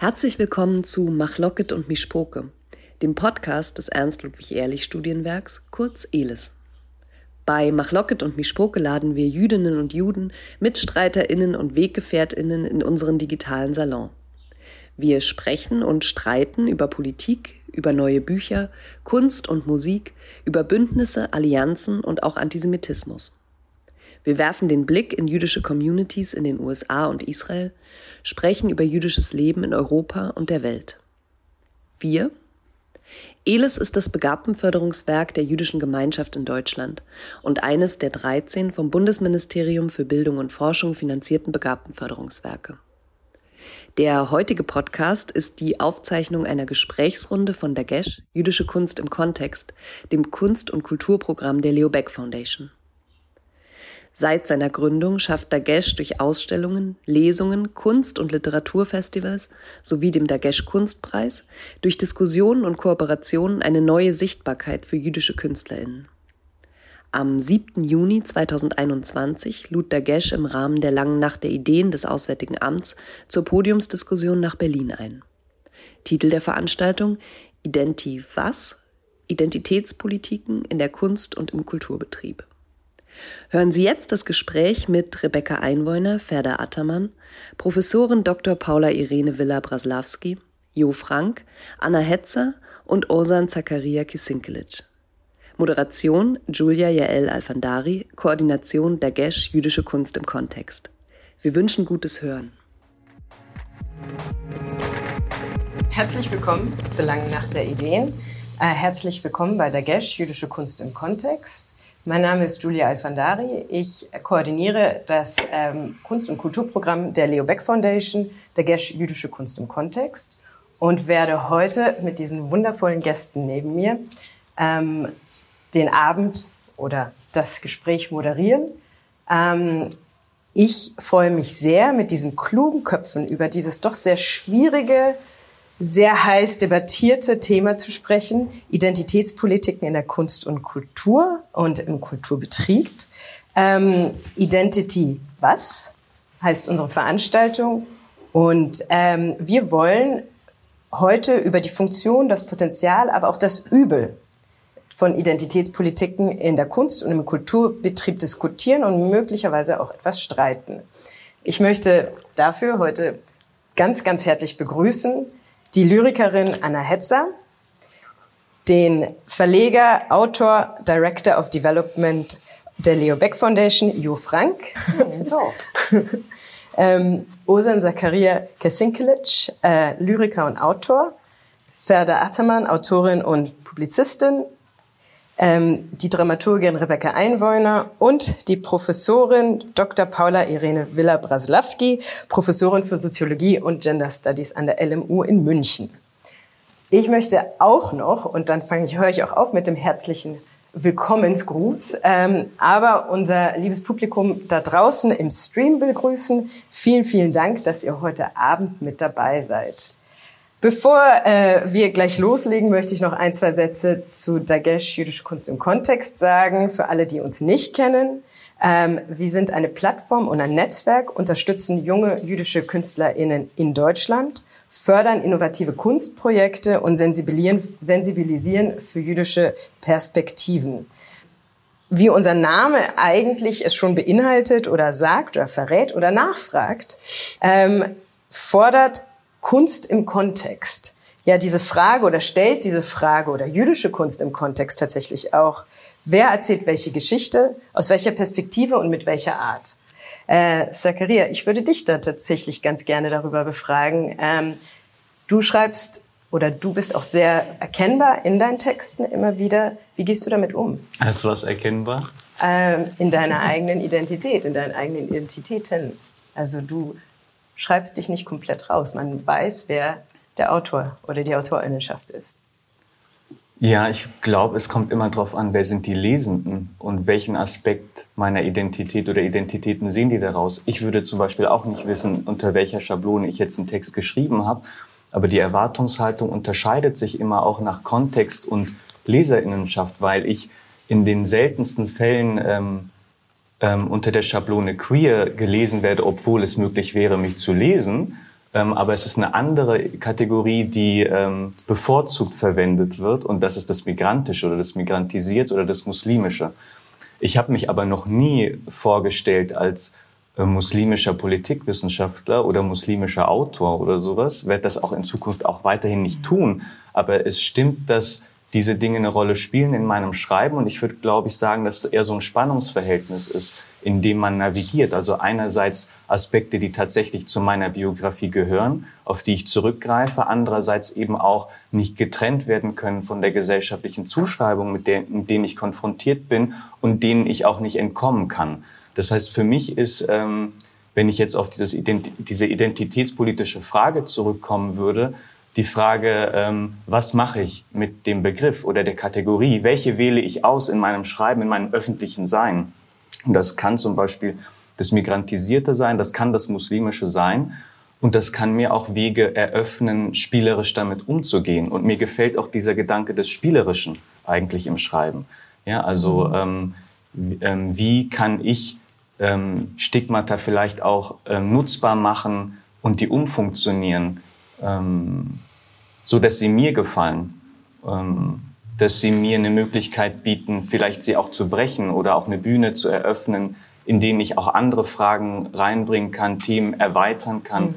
Herzlich willkommen zu Machlocket und Mischpoke, dem Podcast des Ernst-Ludwig-Ehrlich-Studienwerks, kurz ELIS. Bei Machlocket und Mischpoke laden wir Jüdinnen und Juden, MitstreiterInnen und WeggefährtInnen in unseren digitalen Salon. Wir sprechen und streiten über Politik, über neue Bücher, Kunst und Musik, über Bündnisse, Allianzen und auch Antisemitismus. Wir werfen den Blick in jüdische Communities in den USA und Israel, sprechen über jüdisches Leben in Europa und der Welt. Wir? ELIS ist das Begabtenförderungswerk der jüdischen Gemeinschaft in Deutschland und eines der 13 vom Bundesministerium für Bildung und Forschung finanzierten Begabtenförderungswerke. Der heutige Podcast ist die Aufzeichnung einer Gesprächsrunde von der GESH Jüdische Kunst im Kontext, dem Kunst- und Kulturprogramm der Leo Beck Foundation. Seit seiner Gründung schafft Dagesh durch Ausstellungen, Lesungen, Kunst- und Literaturfestivals sowie dem Dagesh Kunstpreis durch Diskussionen und Kooperationen eine neue Sichtbarkeit für jüdische KünstlerInnen. Am 7. Juni 2021 lud Dagesh im Rahmen der Langen Nacht der Ideen des Auswärtigen Amts zur Podiumsdiskussion nach Berlin ein. Titel der Veranstaltung Identi was? Identitätspolitiken in der Kunst und im Kulturbetrieb. Hören Sie jetzt das Gespräch mit Rebecca Einwohner, Ferda Attermann, Professorin Dr. Paula Irene Villa-Braslawski, Jo Frank, Anna Hetzer und Osan Zakaria Kisinkelic. Moderation Julia Jael Alfandari, Koordination Dagesh Jüdische Kunst im Kontext. Wir wünschen gutes Hören. Herzlich willkommen zur langen Nacht der Ideen. Äh, herzlich willkommen bei Dagesh Jüdische Kunst im Kontext. Mein Name ist Julia Alfandari. Ich koordiniere das ähm, Kunst- und Kulturprogramm der Leo Beck Foundation, der Gesch Jüdische Kunst im Kontext und werde heute mit diesen wundervollen Gästen neben mir ähm, den Abend oder das Gespräch moderieren. Ähm, ich freue mich sehr, mit diesen klugen Köpfen über dieses doch sehr schwierige sehr heiß debattierte Thema zu sprechen, Identitätspolitiken in der Kunst und Kultur und im Kulturbetrieb. Ähm, Identity was heißt unsere Veranstaltung und ähm, wir wollen heute über die Funktion, das Potenzial, aber auch das Übel von Identitätspolitiken in der Kunst und im Kulturbetrieb diskutieren und möglicherweise auch etwas streiten. Ich möchte dafür heute ganz, ganz herzlich begrüßen die Lyrikerin Anna Hetzer, den Verleger, Autor, Director of Development der Leo Beck Foundation, Jo Frank, ähm, Osan Zakaria Kesinkelic, äh, Lyriker und Autor, Ferda Attermann, Autorin und Publizistin, die Dramaturgin Rebecca Einwohner und die Professorin Dr. Paula Irene Villa-Braslawski, Professorin für Soziologie und Gender Studies an der LMU in München. Ich möchte auch noch, und dann fange ich, höre ich auch auf mit dem herzlichen Willkommensgruß, ähm, aber unser liebes Publikum da draußen im Stream begrüßen. Vielen, vielen Dank, dass ihr heute Abend mit dabei seid. Bevor äh, wir gleich loslegen, möchte ich noch ein, zwei Sätze zu Dagesh Jüdische Kunst im Kontext sagen, für alle, die uns nicht kennen. Ähm, wir sind eine Plattform und ein Netzwerk, unterstützen junge jüdische KünstlerInnen in Deutschland, fördern innovative Kunstprojekte und sensibilisieren, für jüdische Perspektiven. Wie unser Name eigentlich es schon beinhaltet oder sagt oder verrät oder nachfragt, ähm, fordert Kunst im Kontext ja diese Frage oder stellt diese Frage oder jüdische Kunst im Kontext tatsächlich auch, wer erzählt welche Geschichte, aus welcher Perspektive und mit welcher Art. Äh, Zakaria, ich würde dich da tatsächlich ganz gerne darüber befragen. Ähm, du schreibst oder du bist auch sehr erkennbar in deinen Texten immer wieder. Wie gehst du damit um? Als was erkennbar? Ähm, in deiner eigenen Identität, in deinen eigenen Identitäten. Also du schreibst dich nicht komplett raus. Man weiß, wer der Autor oder die Autorinnenschaft ist. Ja, ich glaube, es kommt immer darauf an, wer sind die Lesenden und welchen Aspekt meiner Identität oder Identitäten sehen die daraus. Ich würde zum Beispiel auch nicht wissen, unter welcher Schablone ich jetzt einen Text geschrieben habe, aber die Erwartungshaltung unterscheidet sich immer auch nach Kontext und Leserinnenschaft, weil ich in den seltensten Fällen ähm, ähm, unter der Schablone queer gelesen werde, obwohl es möglich wäre, mich zu lesen. ähm, aber es ist eine andere Kategorie, die ähm, bevorzugt verwendet wird und das ist das Migrantische oder das Migrantisiert oder das Muslimische. Ich habe mich aber noch nie vorgestellt als äh, muslimischer Politikwissenschaftler oder muslimischer Autor oder sowas, werde das auch in Zukunft auch weiterhin nicht tun. Aber es stimmt, dass diese Dinge eine Rolle spielen in meinem Schreiben und ich würde, glaube ich, sagen, dass es eher so ein Spannungsverhältnis ist, in dem man navigiert. Also einerseits Aspekte, die tatsächlich zu meiner Biografie gehören, auf die ich zurückgreife, andererseits eben auch nicht getrennt werden können von der gesellschaftlichen Zuschreibung, mit, der, mit denen ich konfrontiert bin und denen ich auch nicht entkommen kann. Das heißt, für mich ist, ähm, wenn ich jetzt auf dieses Ident diese identitätspolitische Frage zurückkommen würde, die Frage, ähm, was mache ich mit dem Begriff oder der Kategorie? Welche wähle ich aus in meinem Schreiben, in meinem öffentlichen Sein? Und das kann zum Beispiel das Migrantisierte sein, das kann das Muslimische sein. Und das kann mir auch Wege eröffnen, spielerisch damit umzugehen. Und mir gefällt auch dieser Gedanke des Spielerischen eigentlich im Schreiben. Ja, also mhm. ähm, ähm, wie kann ich ähm, Stigmata vielleicht auch ähm, nutzbar machen und die umfunktionieren, ähm, so dass sie mir gefallen, ähm, dass sie mir eine Möglichkeit bieten, vielleicht sie auch zu brechen oder auch eine Bühne zu eröffnen, in denen ich auch andere Fragen reinbringen kann, Themen erweitern kann, mhm.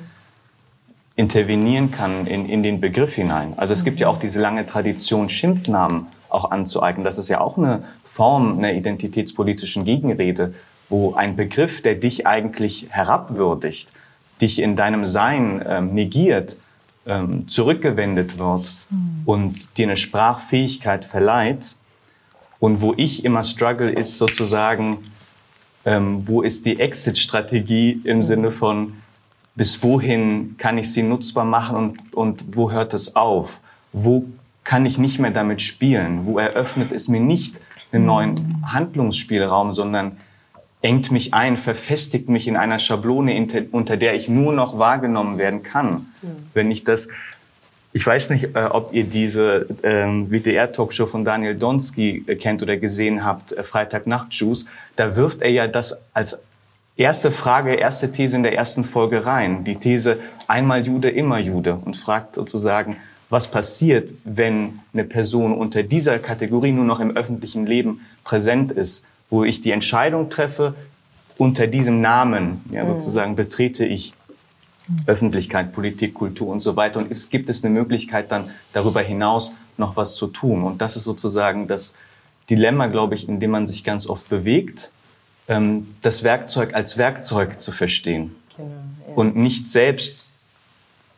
intervenieren kann in, in den Begriff hinein. Also es gibt ja auch diese lange Tradition, Schimpfnamen auch anzueignen. Das ist ja auch eine Form einer identitätspolitischen Gegenrede, wo ein Begriff, der dich eigentlich herabwürdigt, dich in deinem Sein ähm, negiert, ähm, zurückgewendet wird mhm. und dir eine Sprachfähigkeit verleiht. Und wo ich immer struggle, ist sozusagen, ähm, wo ist die Exit-Strategie im mhm. Sinne von, bis wohin kann ich sie nutzbar machen und, und wo hört es auf? Wo kann ich nicht mehr damit spielen? Wo eröffnet es mir nicht einen neuen hm. Handlungsspielraum, sondern engt mich ein, verfestigt mich in einer Schablone, unter der ich nur noch wahrgenommen werden kann. Mhm. Wenn ich das, ich weiß nicht, äh, ob ihr diese ähm, WDR-Talkshow von Daniel Donski äh, kennt oder gesehen habt, äh, Freitagnacht-Juice, da wirft er ja das als erste Frage, erste These in der ersten Folge rein. Die These, einmal Jude, immer Jude und fragt sozusagen, was passiert, wenn eine Person unter dieser Kategorie nur noch im öffentlichen Leben präsent ist wo ich die Entscheidung treffe, unter diesem Namen, ja, mhm. sozusagen betrete ich Öffentlichkeit, Politik, Kultur und so weiter. Und es gibt es eine Möglichkeit dann darüber hinaus noch was zu tun. Und das ist sozusagen das Dilemma, glaube ich, in dem man sich ganz oft bewegt, ähm, das Werkzeug als Werkzeug zu verstehen genau, ja. und nicht selbst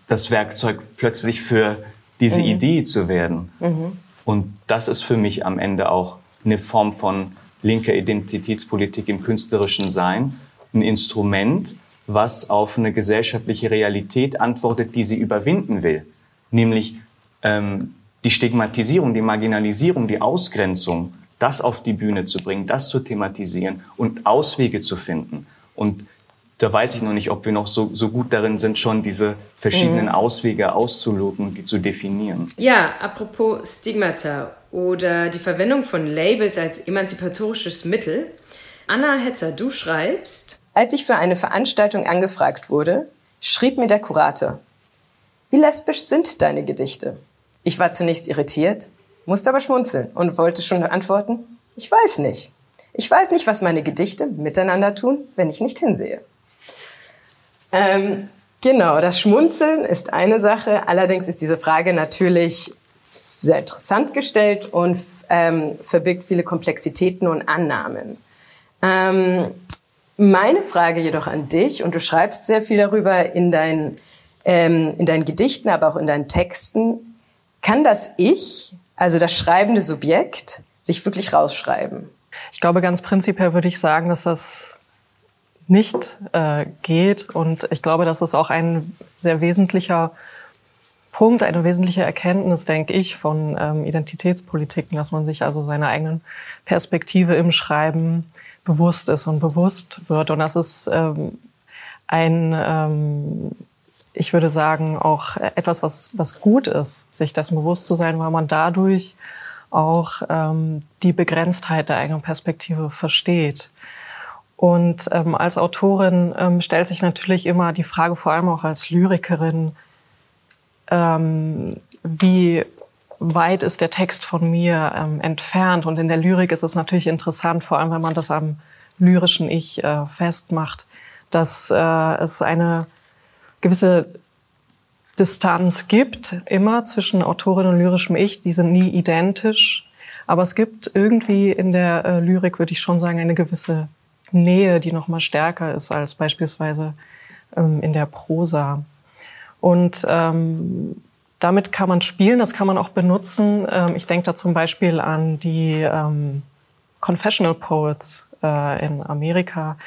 das Werkzeug plötzlich für diese mhm. Idee zu werden. Mhm. Und das ist für mich am Ende auch eine Form von linker Identitätspolitik im künstlerischen Sein ein Instrument, was auf eine gesellschaftliche Realität antwortet, die sie überwinden will, nämlich ähm, die Stigmatisierung, die Marginalisierung, die Ausgrenzung, das auf die Bühne zu bringen, das zu thematisieren und Auswege zu finden. Und da weiß ich noch nicht, ob wir noch so, so gut darin sind, schon diese verschiedenen mhm. Auswege auszuloten und die zu definieren. Ja, apropos Stigmata oder die Verwendung von Labels als emanzipatorisches Mittel. Anna Hetzer, du schreibst. Als ich für eine Veranstaltung angefragt wurde, schrieb mir der Kurator, wie lesbisch sind deine Gedichte? Ich war zunächst irritiert, musste aber schmunzeln und wollte schon antworten, ich weiß nicht. Ich weiß nicht, was meine Gedichte miteinander tun, wenn ich nicht hinsehe. Ähm, genau, das Schmunzeln ist eine Sache. Allerdings ist diese Frage natürlich sehr interessant gestellt und ähm, verbirgt viele Komplexitäten und Annahmen. Ähm, meine Frage jedoch an dich, und du schreibst sehr viel darüber in, dein, ähm, in deinen Gedichten, aber auch in deinen Texten, kann das Ich, also das schreibende Subjekt, sich wirklich rausschreiben? Ich glaube, ganz prinzipiell würde ich sagen, dass das nicht äh, geht. Und ich glaube, dass es auch ein sehr wesentlicher Punkt, eine wesentliche Erkenntnis, denke ich, von ähm, Identitätspolitiken, dass man sich also seiner eigenen Perspektive im Schreiben bewusst ist und bewusst wird. Und das ist ähm, ein, ähm, ich würde sagen, auch etwas, was, was gut ist, sich dessen bewusst zu sein, weil man dadurch auch ähm, die Begrenztheit der eigenen Perspektive versteht. Und ähm, als Autorin ähm, stellt sich natürlich immer die Frage, vor allem auch als Lyrikerin, ähm, wie weit ist der Text von mir ähm, entfernt. Und in der Lyrik ist es natürlich interessant, vor allem wenn man das am lyrischen Ich äh, festmacht, dass äh, es eine gewisse Distanz gibt, immer zwischen Autorin und lyrischem Ich. Die sind nie identisch. Aber es gibt irgendwie in der äh, Lyrik, würde ich schon sagen, eine gewisse Nähe, die noch mal stärker ist als beispielsweise ähm, in der Prosa. Und ähm, damit kann man spielen, das kann man auch benutzen. Ähm, ich denke da zum Beispiel an die ähm, Confessional Poets äh, in Amerika,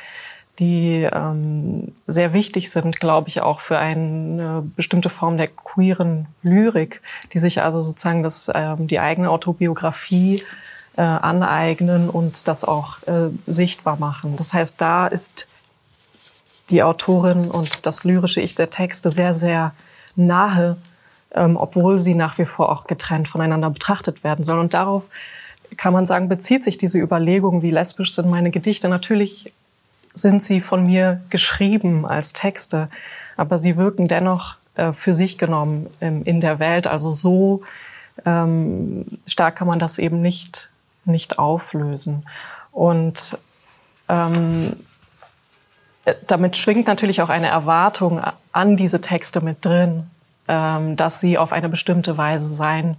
die ähm, sehr wichtig sind, glaube ich, auch für eine bestimmte Form der queeren Lyrik, die sich also sozusagen das, ähm, die eigene Autobiografie äh, aneignen und das auch äh, sichtbar machen. Das heißt, da ist die Autorin und das lyrische Ich der Texte sehr, sehr nahe, ähm, obwohl sie nach wie vor auch getrennt voneinander betrachtet werden sollen. Und darauf kann man sagen, bezieht sich diese Überlegung, wie lesbisch sind meine Gedichte. Natürlich sind sie von mir geschrieben als Texte, aber sie wirken dennoch äh, für sich genommen ähm, in der Welt. Also so ähm, stark kann man das eben nicht, nicht auflösen. Und ähm, damit schwingt natürlich auch eine Erwartung an diese Texte mit drin, ähm, dass sie auf eine bestimmte Weise sein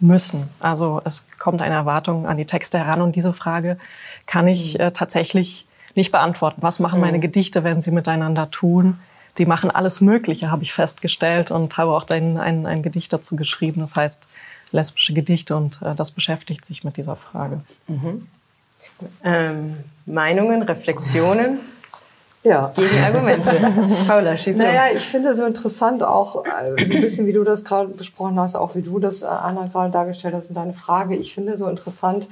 müssen. Also es kommt eine Erwartung an die Texte heran und diese Frage kann ich mhm. äh, tatsächlich nicht beantworten. Was machen meine mhm. Gedichte, wenn sie miteinander tun? Sie machen alles Mögliche, habe ich festgestellt und habe auch ein, ein, ein Gedicht dazu geschrieben. Das heißt lesbische Gedichte und äh, das beschäftigt sich mit dieser Frage. Mhm. Ähm, Meinungen, Reflexionen? Ja. Gegen Argumente. Paula, schieß Naja, ich finde so interessant auch, äh, ein bisschen wie du das gerade besprochen hast, auch wie du das, äh, Anna, gerade dargestellt hast in deiner Frage. Ich finde so interessant,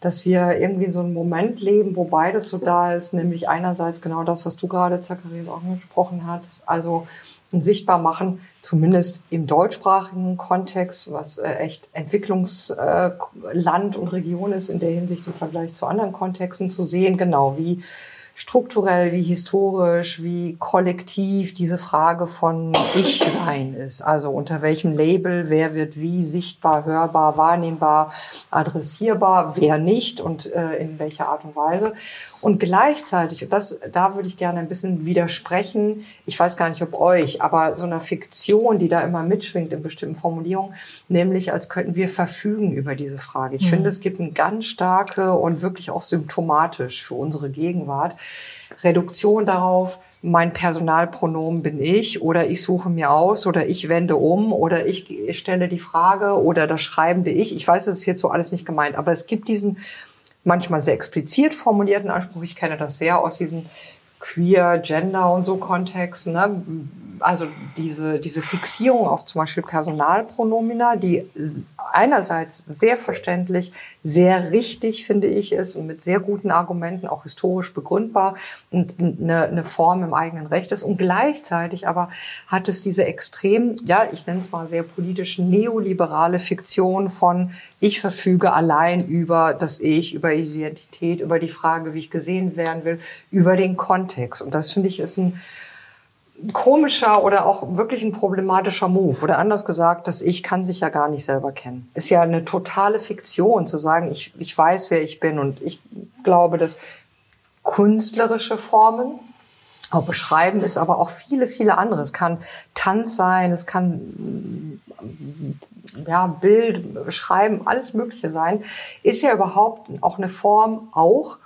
dass wir irgendwie in so einem Moment leben, wo beides so da ist, nämlich einerseits genau das, was du gerade, Zacharias, auch angesprochen hast, also ein sichtbar machen, zumindest im deutschsprachigen Kontext, was äh, echt Entwicklungsland und Region ist in der Hinsicht im Vergleich zu anderen Kontexten, zu sehen, genau wie strukturell, wie historisch, wie kollektiv diese Frage von Ich-Sein ist. Also unter welchem Label, wer wird wie sichtbar, hörbar, wahrnehmbar, adressierbar, wer nicht und äh, in welcher Art und Weise. Und gleichzeitig, und das, da würde ich gerne ein bisschen widersprechen, ich weiß gar nicht, ob euch, aber so einer Fiktion, die da immer mitschwingt in bestimmten Formulierungen, nämlich als könnten wir verfügen über diese Frage. Ich mhm. finde, es gibt eine ganz starke und wirklich auch symptomatisch für unsere Gegenwart Reduktion darauf, mein Personalpronomen bin ich oder ich suche mir aus oder ich wende um oder ich stelle die Frage oder das schreibende Ich. Ich weiß, es ist jetzt so alles nicht gemeint, aber es gibt diesen manchmal sehr explizit formulierten Anspruch. Ich kenne das sehr aus diesen Queer, Gender und so Kontexten. Ne? Also diese, diese Fixierung auf zum Beispiel Personalpronomina, die einerseits sehr verständlich, sehr richtig, finde ich, ist und mit sehr guten Argumenten auch historisch begründbar und eine, eine Form im eigenen Recht ist. Und gleichzeitig aber hat es diese extrem, ja, ich nenne es mal sehr politisch neoliberale Fiktion von ich verfüge allein über das Ich, über Identität, über die Frage, wie ich gesehen werden will, über den Kontext. Und das finde ich ist ein komischer oder auch wirklich ein problematischer Move. Oder anders gesagt, das Ich kann sich ja gar nicht selber kennen. Ist ja eine totale Fiktion zu sagen, ich, ich weiß, wer ich bin. Und ich glaube, dass künstlerische Formen, auch beschreiben ist aber auch viele, viele andere. Es kann Tanz sein, es kann ja, Bild, Schreiben, alles Mögliche sein, ist ja überhaupt auch eine Form auch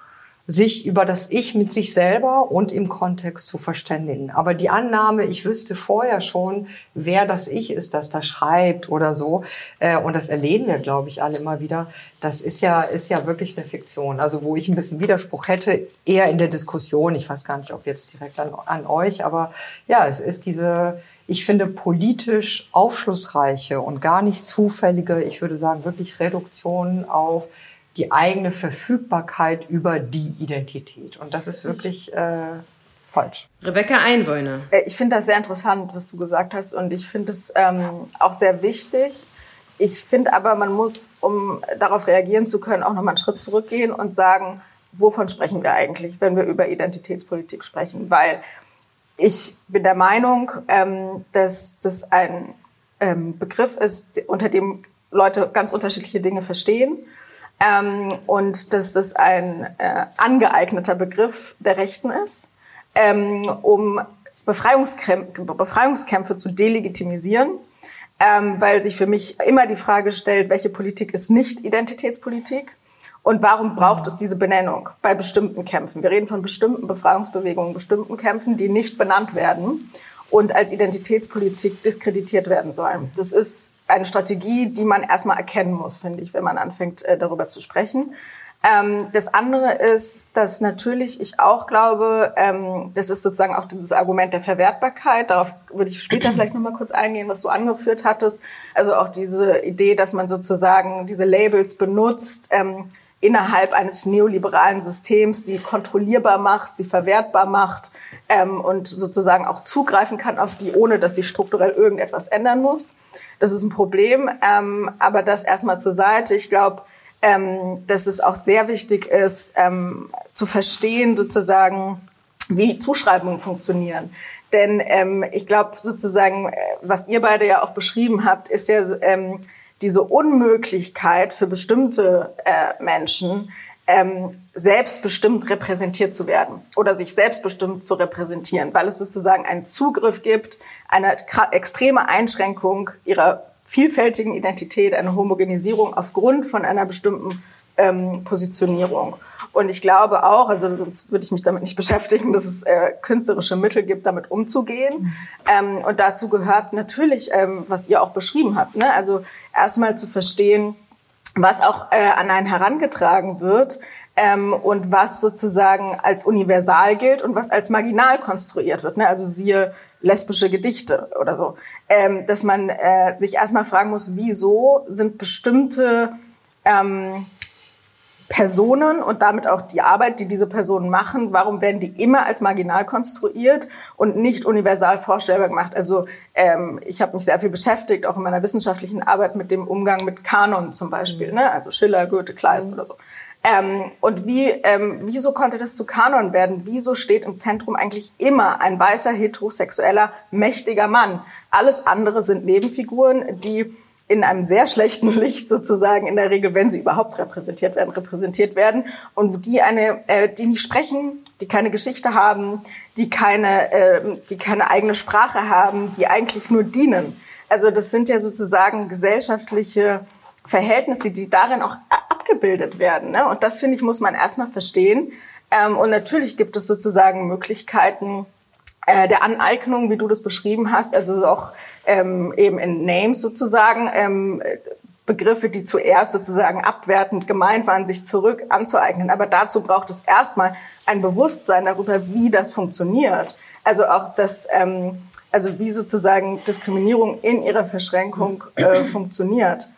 sich über das Ich mit sich selber und im Kontext zu verständigen. Aber die Annahme, ich wüsste vorher schon, wer das Ich ist, das da schreibt oder so, äh, und das erleben wir, glaube ich, alle immer wieder, das ist ja, ist ja wirklich eine Fiktion. Also wo ich ein bisschen Widerspruch hätte, eher in der Diskussion, ich weiß gar nicht, ob jetzt direkt an, an euch, aber ja, es ist diese, ich finde, politisch aufschlussreiche und gar nicht zufällige, ich würde sagen, wirklich Reduktion auf die eigene Verfügbarkeit über die Identität. Und das ist wirklich äh, falsch. Rebecca Einwohner. Äh, ich finde das sehr interessant, was du gesagt hast. Und ich finde es ähm, auch sehr wichtig. Ich finde aber, man muss, um darauf reagieren zu können, auch nochmal einen Schritt zurückgehen und sagen, wovon sprechen wir eigentlich, wenn wir über Identitätspolitik sprechen? Weil ich bin der Meinung, ähm, dass das ein ähm, Begriff ist, unter dem Leute ganz unterschiedliche Dinge verstehen. Ähm, und dass das ein äh, angeeigneter Begriff der Rechten ist, ähm, um Befreiungskämpfe, Befreiungskämpfe zu delegitimisieren, ähm, weil sich für mich immer die Frage stellt, welche Politik ist nicht Identitätspolitik und warum braucht es diese Benennung bei bestimmten Kämpfen? Wir reden von bestimmten Befreiungsbewegungen, bestimmten Kämpfen, die nicht benannt werden und als Identitätspolitik diskreditiert werden sollen. Das ist eine Strategie, die man erstmal erkennen muss, finde ich, wenn man anfängt, äh, darüber zu sprechen. Ähm, das andere ist, dass natürlich ich auch glaube, ähm, das ist sozusagen auch dieses Argument der Verwertbarkeit. Darauf würde ich später vielleicht noch mal kurz eingehen, was du angeführt hattest. Also auch diese Idee, dass man sozusagen diese Labels benutzt, ähm, innerhalb eines neoliberalen Systems sie kontrollierbar macht, sie verwertbar macht ähm, und sozusagen auch zugreifen kann auf die, ohne dass sie strukturell irgendetwas ändern muss. Das ist ein Problem, ähm, aber das erstmal zur Seite. Ich glaube, ähm, dass es auch sehr wichtig ist, ähm, zu verstehen sozusagen, wie Zuschreibungen funktionieren. Denn ähm, ich glaube sozusagen, äh, was ihr beide ja auch beschrieben habt, ist ja ähm, diese Unmöglichkeit für bestimmte äh, Menschen, ähm, selbstbestimmt repräsentiert zu werden oder sich selbstbestimmt zu repräsentieren, weil es sozusagen einen Zugriff gibt, eine extreme Einschränkung ihrer vielfältigen Identität, eine Homogenisierung aufgrund von einer bestimmten ähm, Positionierung. Und ich glaube auch, also sonst würde ich mich damit nicht beschäftigen, dass es äh, künstlerische Mittel gibt, damit umzugehen. Mhm. Ähm, und dazu gehört natürlich, ähm, was ihr auch beschrieben habt, ne? also erstmal zu verstehen, was auch äh, an einen herangetragen wird ähm, und was sozusagen als universal gilt und was als marginal konstruiert wird. Ne? Also siehe lesbische Gedichte oder so. Ähm, dass man äh, sich erstmal fragen muss, wieso sind bestimmte ähm, Personen und damit auch die Arbeit, die diese Personen machen, warum werden die immer als marginal konstruiert und nicht universal vorstellbar gemacht? Also ähm, ich habe mich sehr viel beschäftigt, auch in meiner wissenschaftlichen Arbeit mit dem Umgang mit Kanon zum Beispiel, ne? also Schiller, Goethe, Kleist mhm. oder so. Ähm, und wie, ähm, wieso konnte das zu Kanon werden? Wieso steht im Zentrum eigentlich immer ein weißer, heterosexueller, mächtiger Mann? Alles andere sind Nebenfiguren, die in einem sehr schlechten Licht sozusagen in der Regel, wenn sie überhaupt repräsentiert werden, repräsentiert werden und die eine, äh, die nicht sprechen, die keine Geschichte haben, die keine, äh, die keine eigene Sprache haben, die eigentlich nur dienen. Also das sind ja sozusagen gesellschaftliche Verhältnisse, die darin auch abgebildet werden. Ne? Und das finde ich muss man erstmal verstehen. Ähm, und natürlich gibt es sozusagen Möglichkeiten, äh, der Aneignung, wie du das beschrieben hast, also auch ähm, eben in Names sozusagen, ähm, Begriffe, die zuerst sozusagen abwertend gemeint waren, sich zurück anzueignen. Aber dazu braucht es erstmal ein Bewusstsein darüber, wie das funktioniert. Also auch das, ähm, also wie sozusagen Diskriminierung in ihrer Verschränkung äh, funktioniert.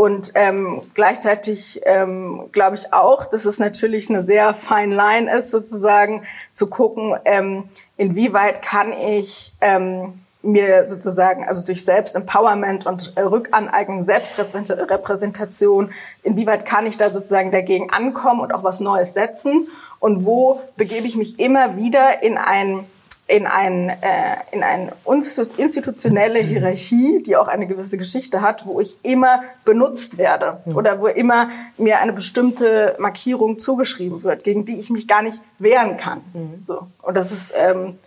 Und ähm, gleichzeitig ähm, glaube ich auch, dass es natürlich eine sehr fine Line ist, sozusagen zu gucken, ähm, inwieweit kann ich ähm, mir sozusagen, also durch Selbstempowerment und äh, Rückaneignung, Selbstrepräsentation, inwieweit kann ich da sozusagen dagegen ankommen und auch was Neues setzen? Und wo begebe ich mich immer wieder in ein in, ein, äh, in eine institutionelle Hierarchie, die auch eine gewisse Geschichte hat, wo ich immer benutzt werde oder wo immer mir eine bestimmte Markierung zugeschrieben wird, gegen die ich mich gar nicht wehren kann. Mhm. So. Und das ist ähm,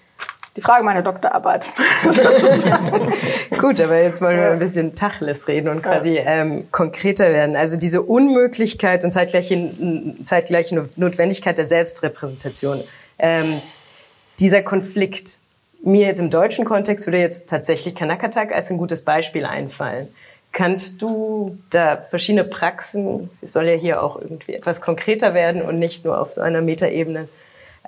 die Frage meiner Doktorarbeit. Gut, aber jetzt wollen wir ein bisschen Tacheles reden und quasi ähm, konkreter werden. Also diese Unmöglichkeit und zeitgleiche, zeitgleiche Notwendigkeit der Selbstrepräsentation. Ähm, dieser Konflikt, mir jetzt im deutschen Kontext würde jetzt tatsächlich Kanakatak als ein gutes Beispiel einfallen. Kannst du da verschiedene Praxen, es soll ja hier auch irgendwie etwas konkreter werden und nicht nur auf so einer Metaebene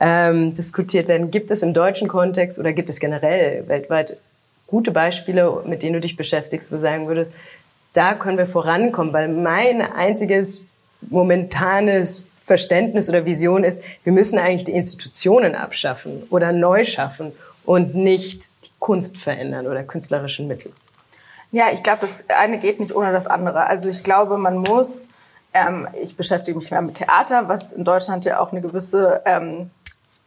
ähm, diskutiert werden, gibt es im deutschen Kontext oder gibt es generell weltweit gute Beispiele, mit denen du dich beschäftigst, wo du sagen würdest, da können wir vorankommen, weil mein einziges momentanes Verständnis oder Vision ist, wir müssen eigentlich die Institutionen abschaffen oder neu schaffen und nicht die Kunst verändern oder künstlerischen Mittel. Ja, ich glaube, das eine geht nicht ohne das andere. Also ich glaube, man muss Ähm, ich beschäftige mich mehr mit Theater, was in Deutschland ja auch eine gewisse ähm,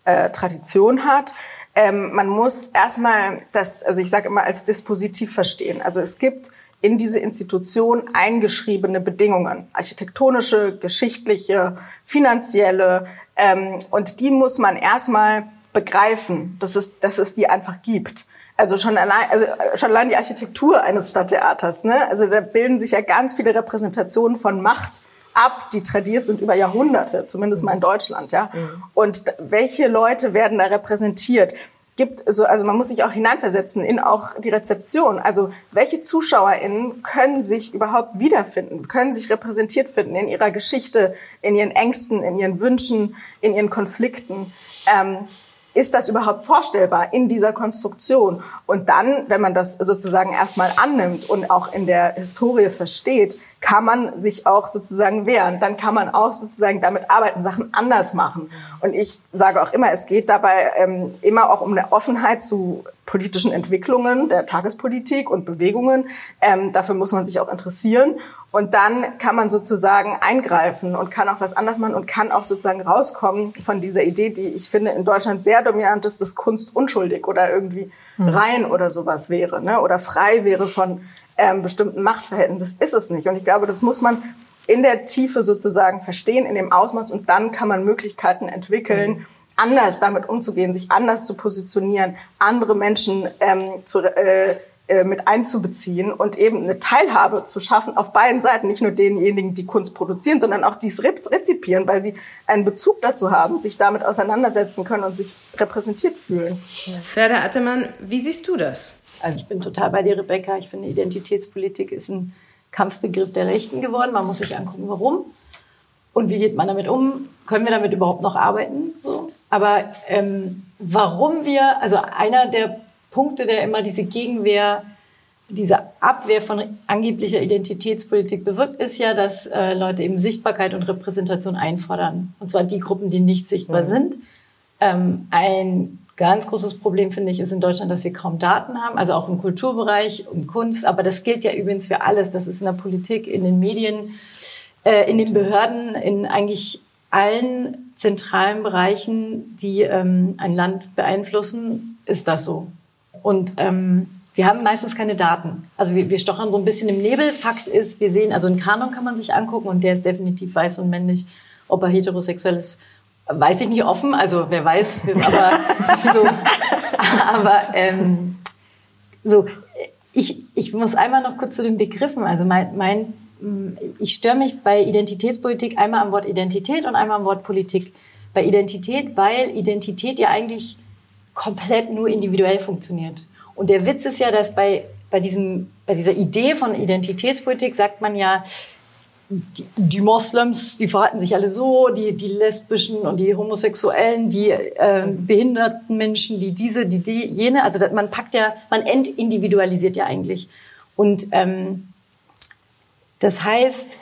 äh, Tradition hat. Ähm, man muss erstmal das, also ich sage immer als Dispositiv verstehen. Also es gibt in diese Institution eingeschriebene Bedingungen, architektonische, geschichtliche, finanzielle, ähm, und die muss man erstmal begreifen, dass es, dass es die einfach gibt. Also schon allein, also schon allein die Architektur eines Stadttheaters, ne? Also da bilden sich ja ganz viele Repräsentationen von Macht ab, die tradiert sind über Jahrhunderte, zumindest mal in Deutschland, ja. Mhm. Und welche Leute werden da repräsentiert? Gibt so, also man muss sich auch hineinversetzen in auch die Rezeption. Also welche ZuschauerInnen können sich überhaupt wiederfinden, können sich repräsentiert finden in ihrer Geschichte, in ihren Ängsten, in ihren Wünschen, in ihren Konflikten. Ähm, ist das überhaupt vorstellbar in dieser Konstruktion? Und dann, wenn man das sozusagen erstmal annimmt und auch in der Historie versteht, kann man sich auch sozusagen wehren. Dann kann man auch sozusagen damit arbeiten, Sachen anders machen. Und ich sage auch immer, es geht dabei ähm, immer auch um eine Offenheit zu politischen Entwicklungen der Tagespolitik und Bewegungen. Ähm, dafür muss man sich auch interessieren. Und dann kann man sozusagen eingreifen und kann auch was anders machen und kann auch sozusagen rauskommen von dieser Idee, die ich finde in Deutschland sehr dominant ist, dass Kunst unschuldig oder irgendwie hm. rein oder sowas wäre, ne? oder frei wäre von ähm, bestimmten Machtverhältnissen. Das ist es nicht. Und ich glaube, das muss man in der Tiefe sozusagen verstehen, in dem Ausmaß. Und dann kann man Möglichkeiten entwickeln, mhm. anders damit umzugehen, sich anders zu positionieren, andere Menschen ähm, zu, äh, mit einzubeziehen und eben eine Teilhabe zu schaffen auf beiden Seiten, nicht nur denjenigen, die Kunst produzieren, sondern auch dies rezipieren, weil sie einen Bezug dazu haben, sich damit auseinandersetzen können und sich repräsentiert fühlen. Ferda Attemann, wie siehst du das? Also ich bin total bei dir, Rebecca. Ich finde, Identitätspolitik ist ein Kampfbegriff der Rechten geworden. Man muss sich angucken, warum. Und wie geht man damit um? Können wir damit überhaupt noch arbeiten? So. Aber ähm, warum wir, also einer der Punkte, der immer diese Gegenwehr, diese Abwehr von angeblicher Identitätspolitik bewirkt, ist ja, dass äh, Leute eben Sichtbarkeit und Repräsentation einfordern. Und zwar die Gruppen, die nicht sichtbar mhm. sind. Ähm, ein Ganz großes Problem, finde ich, ist in Deutschland, dass wir kaum Daten haben, also auch im Kulturbereich, um Kunst. Aber das gilt ja übrigens für alles. Das ist in der Politik, in den Medien, äh, in den Behörden, in eigentlich allen zentralen Bereichen, die ähm, ein Land beeinflussen, ist das so. Und ähm, wir haben meistens keine Daten. Also wir, wir stochern so ein bisschen im Nebel. Fakt ist, wir sehen, also einen Kanon kann man sich angucken und der ist definitiv weiß und männlich. Ob er heterosexuell ist, weiß ich nicht offen, also wer weiß, aber so, aber ähm, so, ich, ich muss einmal noch kurz zu den Begriffen, also mein, mein ich störe mich bei Identitätspolitik einmal am Wort Identität und einmal am Wort Politik. Bei Identität, weil Identität ja eigentlich komplett nur individuell funktioniert. Und der Witz ist ja, dass bei, bei, diesem, bei dieser Idee von Identitätspolitik sagt man ja, die, die Moslems, die verhalten sich alle so, die, die Lesbischen und die Homosexuellen, die äh, behinderten Menschen, die diese, die, die jene. Also man packt ja, man entindividualisiert ja eigentlich. Und ähm, das heißt,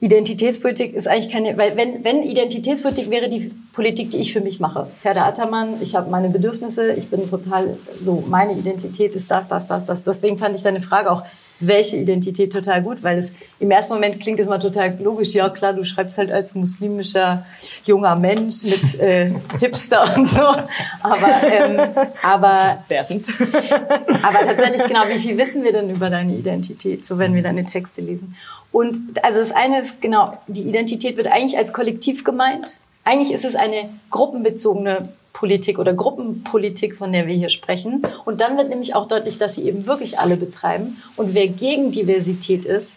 Identitätspolitik ist eigentlich keine, weil wenn, wenn Identitätspolitik wäre die Politik, die ich für mich mache. Ferda Attermann, ich habe meine Bedürfnisse, ich bin total so, meine Identität ist das, das, das, das. Deswegen fand ich deine Frage auch welche Identität total gut, weil es im ersten Moment klingt es mal total logisch. Ja klar, du schreibst halt als muslimischer junger Mensch mit äh, Hipster und so. Aber ähm, aber aber tatsächlich genau, wie viel wissen wir denn über deine Identität, so wenn wir deine Texte lesen? Und also das eine ist genau, die Identität wird eigentlich als Kollektiv gemeint. Eigentlich ist es eine gruppenbezogene Politik oder Gruppenpolitik, von der wir hier sprechen. Und dann wird nämlich auch deutlich, dass sie eben wirklich alle betreiben. Und wer gegen Diversität ist,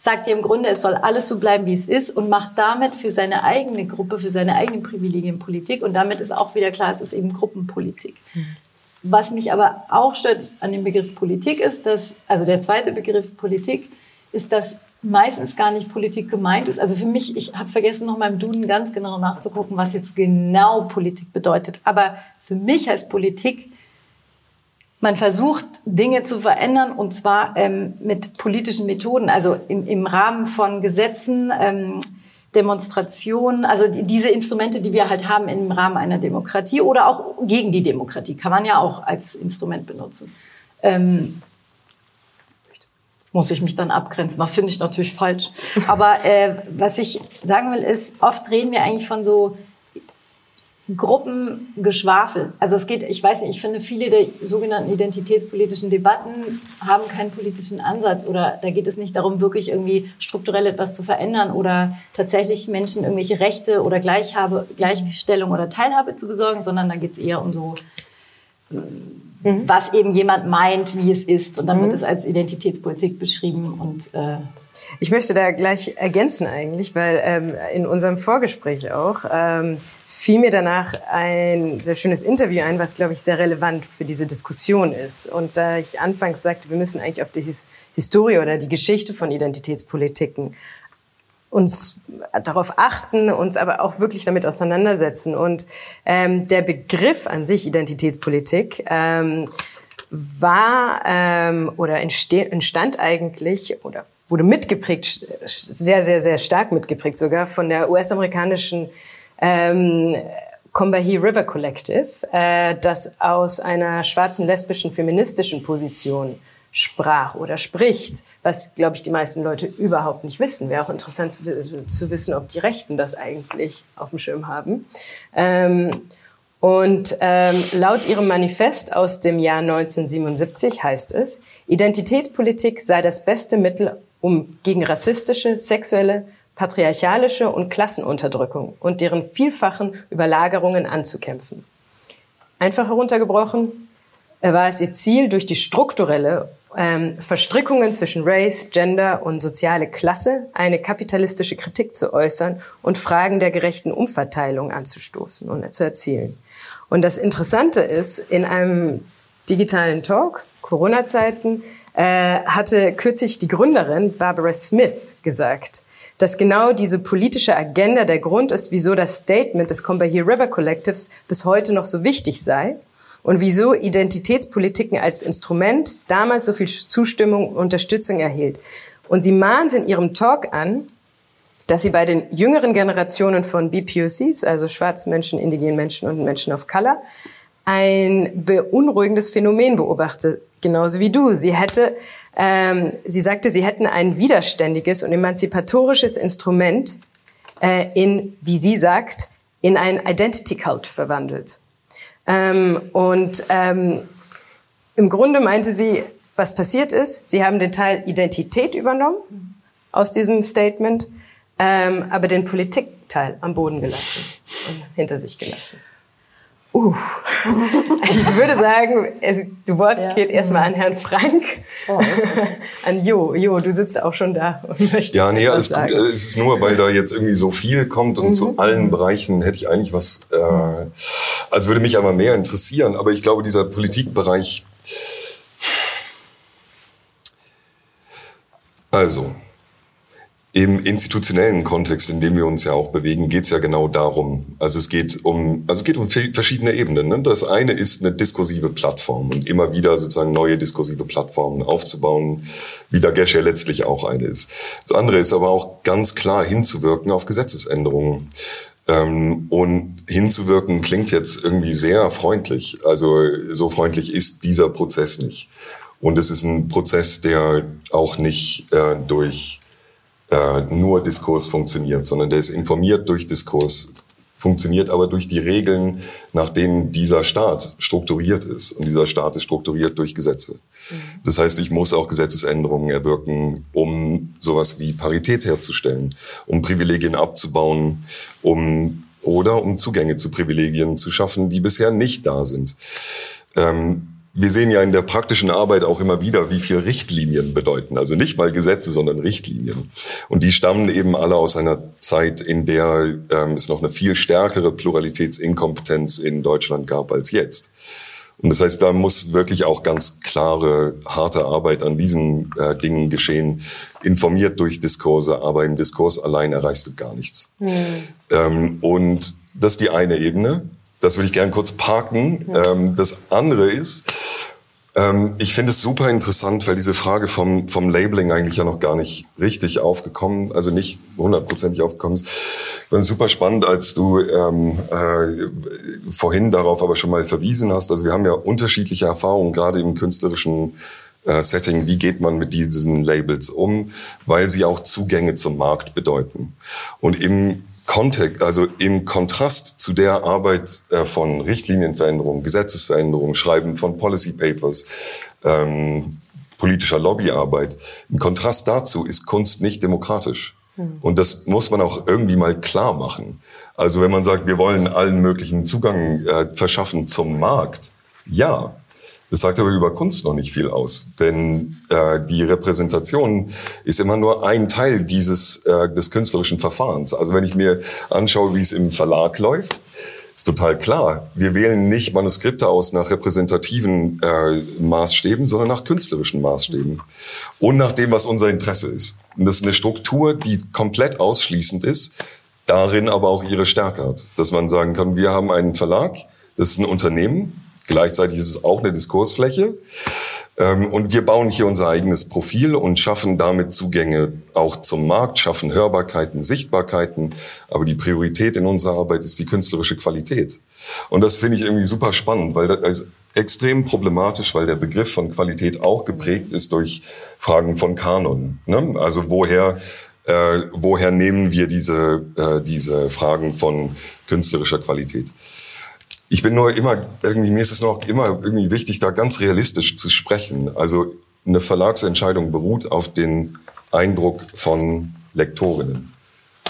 sagt ja im Grunde, es soll alles so bleiben, wie es ist und macht damit für seine eigene Gruppe, für seine eigenen Privilegien Politik. Und damit ist auch wieder klar, es ist eben Gruppenpolitik. Mhm. Was mich aber auch stört an dem Begriff Politik ist, dass, also der zweite Begriff Politik, ist, dass meistens gar nicht Politik gemeint ist. Also für mich, ich habe vergessen, noch mal im Duden ganz genau nachzugucken, was jetzt genau Politik bedeutet. Aber für mich heißt Politik, man versucht, Dinge zu verändern und zwar ähm, mit politischen Methoden, also im, im Rahmen von Gesetzen, ähm, Demonstrationen, also die, diese Instrumente, die wir halt haben im Rahmen einer Demokratie oder auch gegen die Demokratie, kann man ja auch als Instrument benutzen. Ähm, muss ich mich dann abgrenzen. Das finde ich natürlich falsch. Aber äh, was ich sagen will, ist, oft reden wir eigentlich von so Gruppengeschwafel. Also es geht, ich weiß nicht, ich finde, viele der sogenannten identitätspolitischen Debatten haben keinen politischen Ansatz oder da geht es nicht darum, wirklich irgendwie strukturell etwas zu verändern oder tatsächlich Menschen irgendwelche Rechte oder Gleichhabe, Gleichstellung oder Teilhabe zu besorgen, sondern da geht es eher um so mhm. was eben jemand meint, wie es ist. Und dann mhm. wird es als Identitätspolitik beschrieben und äh, ich möchte da gleich ergänzen eigentlich, weil ähm, in unserem Vorgespräch auch ähm, fiel mir danach ein sehr schönes Interview ein, was, glaube ich, sehr relevant für diese Diskussion ist. Und da ich anfangs sagte, wir müssen eigentlich auf die His Historie oder die Geschichte von Identitätspolitiken uns darauf achten, uns aber auch wirklich damit auseinandersetzen. Und ähm, der Begriff an sich Identitätspolitik ähm, war ähm, oder entstand eigentlich oder wurde mitgeprägt, sehr, sehr, sehr stark mitgeprägt sogar von der US-amerikanischen ähm, Combahee River Collective, äh, das aus einer schwarzen lesbischen feministischen Position sprach oder spricht, was, glaube ich, die meisten Leute überhaupt nicht wissen. Wäre auch interessant zu, zu, wissen, ob die Rechten das eigentlich auf dem Schirm haben. Ähm, und ähm, laut ihrem Manifest aus dem Jahr 1977 heißt es, Identitätspolitik sei das beste Mittel, um gegen rassistische, sexuelle, patriarchalische und Klassenunterdrückung und deren vielfachen Überlagerungen anzukämpfen. Einfach heruntergebrochen war es ihr Ziel, durch die strukturelle ähm, Verstrickungen zwischen Race, Gender und soziale Klasse eine kapitalistische Kritik zu äußern und Fragen der gerechten Umverteilung anzustoßen und zu erzielen. Und das Interessante ist, in einem digitalen Talk, Corona-Zeiten, äh, hatte kürzlich die Gründerin Barbara Smith gesagt, dass genau diese politische Agenda der Grund ist, wieso das Statement des Combahee River Collectives bis heute noch so wichtig sei und wieso Identitätspolitiken als Instrument damals so viel Zustimmung und Unterstützung erhielt. Und sie mahnt in ihrem Talk an, dass sie bei den jüngeren Generationen von BPOCs, also schwarzen Menschen, indigenen Menschen und Menschen of Color, ein beunruhigendes Phänomen beobachtet, genauso wie du. Sie hätte, ähm, sie sagte, sie hätten ein widerständiges und emanzipatorisches Instrument äh, in, wie sie sagt, in ein Identity Cult verwandelt. Ähm, und ähm, im Grunde meinte sie, was passiert ist, sie haben den Teil Identität übernommen aus diesem Statement, ähm, aber den Politikteil am Boden gelassen und hinter sich gelassen. Uh. Ich würde sagen, es, das Wort ja. geht erstmal an Herrn Frank. Oh, okay. An Jo. Jo, du sitzt auch schon da und möchtest Ja, nee, alles sagen. gut. Es ist nur, weil da jetzt irgendwie so viel kommt und mhm. zu allen Bereichen hätte ich eigentlich was, äh, also würde mich aber mehr interessieren. Aber ich glaube, dieser Politikbereich, also, im institutionellen Kontext, in dem wir uns ja auch bewegen, geht es ja genau darum. Also es geht um, also es geht um verschiedene Ebenen. Ne? Das eine ist eine diskursive Plattform und immer wieder sozusagen neue diskursive Plattformen aufzubauen, wie da ja letztlich auch eine ist. Das andere ist aber auch ganz klar hinzuwirken auf Gesetzesänderungen. Ähm, und hinzuwirken klingt jetzt irgendwie sehr freundlich. Also so freundlich ist dieser Prozess nicht. Und es ist ein Prozess, der auch nicht äh, durch äh, nur Diskurs funktioniert, sondern der ist informiert durch Diskurs, funktioniert aber durch die Regeln, nach denen dieser Staat strukturiert ist. Und dieser Staat ist strukturiert durch Gesetze. Mhm. Das heißt, ich muss auch Gesetzesänderungen erwirken, um sowas wie Parität herzustellen, um Privilegien abzubauen, um oder um Zugänge zu Privilegien zu schaffen, die bisher nicht da sind. Ähm, wir sehen ja in der praktischen Arbeit auch immer wieder, wie viel Richtlinien bedeuten. Also nicht mal Gesetze, sondern Richtlinien. Und die stammen eben alle aus einer Zeit, in der ähm, es noch eine viel stärkere Pluralitätsinkompetenz in Deutschland gab als jetzt. Und das heißt, da muss wirklich auch ganz klare, harte Arbeit an diesen äh, Dingen geschehen, informiert durch Diskurse, aber im Diskurs allein erreichst du gar nichts. Mhm. Ähm, und das ist die eine Ebene. Das würde ich gerne kurz parken. Ähm, das andere ist, ähm, ich finde es super interessant, weil diese Frage vom, vom Labeling eigentlich ja noch gar nicht richtig aufgekommen, also nicht hundertprozentig aufgekommen ist. Es super spannend, als du ähm, äh, vorhin darauf aber schon mal verwiesen hast. Also wir haben ja unterschiedliche Erfahrungen, gerade im künstlerischen äh, Setting, wie geht man mit diesen Labels um, weil sie auch Zugänge zum Markt bedeuten. Und im Kontext, also im Kontrast zu der Arbeit äh, von Richtlinienveränderungen, Gesetzesveränderungen, Schreiben von Policy Papers, ähm, politischer Lobbyarbeit, im Kontrast dazu ist Kunst nicht demokratisch. Hm. Und das muss man auch irgendwie mal klar machen. Also wenn man sagt, wir wollen allen möglichen Zugang äh, verschaffen zum Markt, ja, das sagt aber über Kunst noch nicht viel aus, denn äh, die Repräsentation ist immer nur ein Teil dieses äh, des künstlerischen Verfahrens. Also wenn ich mir anschaue, wie es im Verlag läuft, ist total klar. Wir wählen nicht Manuskripte aus nach repräsentativen äh, Maßstäben, sondern nach künstlerischen Maßstäben und nach dem, was unser Interesse ist. Und das ist eine Struktur, die komplett ausschließend ist, darin aber auch ihre Stärke hat, dass man sagen kann: Wir haben einen Verlag, das ist ein Unternehmen Gleichzeitig ist es auch eine Diskursfläche. Ähm, und wir bauen hier unser eigenes Profil und schaffen damit Zugänge auch zum Markt, schaffen Hörbarkeiten, Sichtbarkeiten. Aber die Priorität in unserer Arbeit ist die künstlerische Qualität. Und das finde ich irgendwie super spannend, weil das ist extrem problematisch, weil der Begriff von Qualität auch geprägt ist durch Fragen von Kanon. Ne? Also woher äh, woher nehmen wir diese, äh, diese Fragen von künstlerischer Qualität? Ich bin nur immer, irgendwie, mir ist es noch immer irgendwie wichtig, da ganz realistisch zu sprechen. Also eine Verlagsentscheidung beruht auf den Eindruck von Lektorinnen.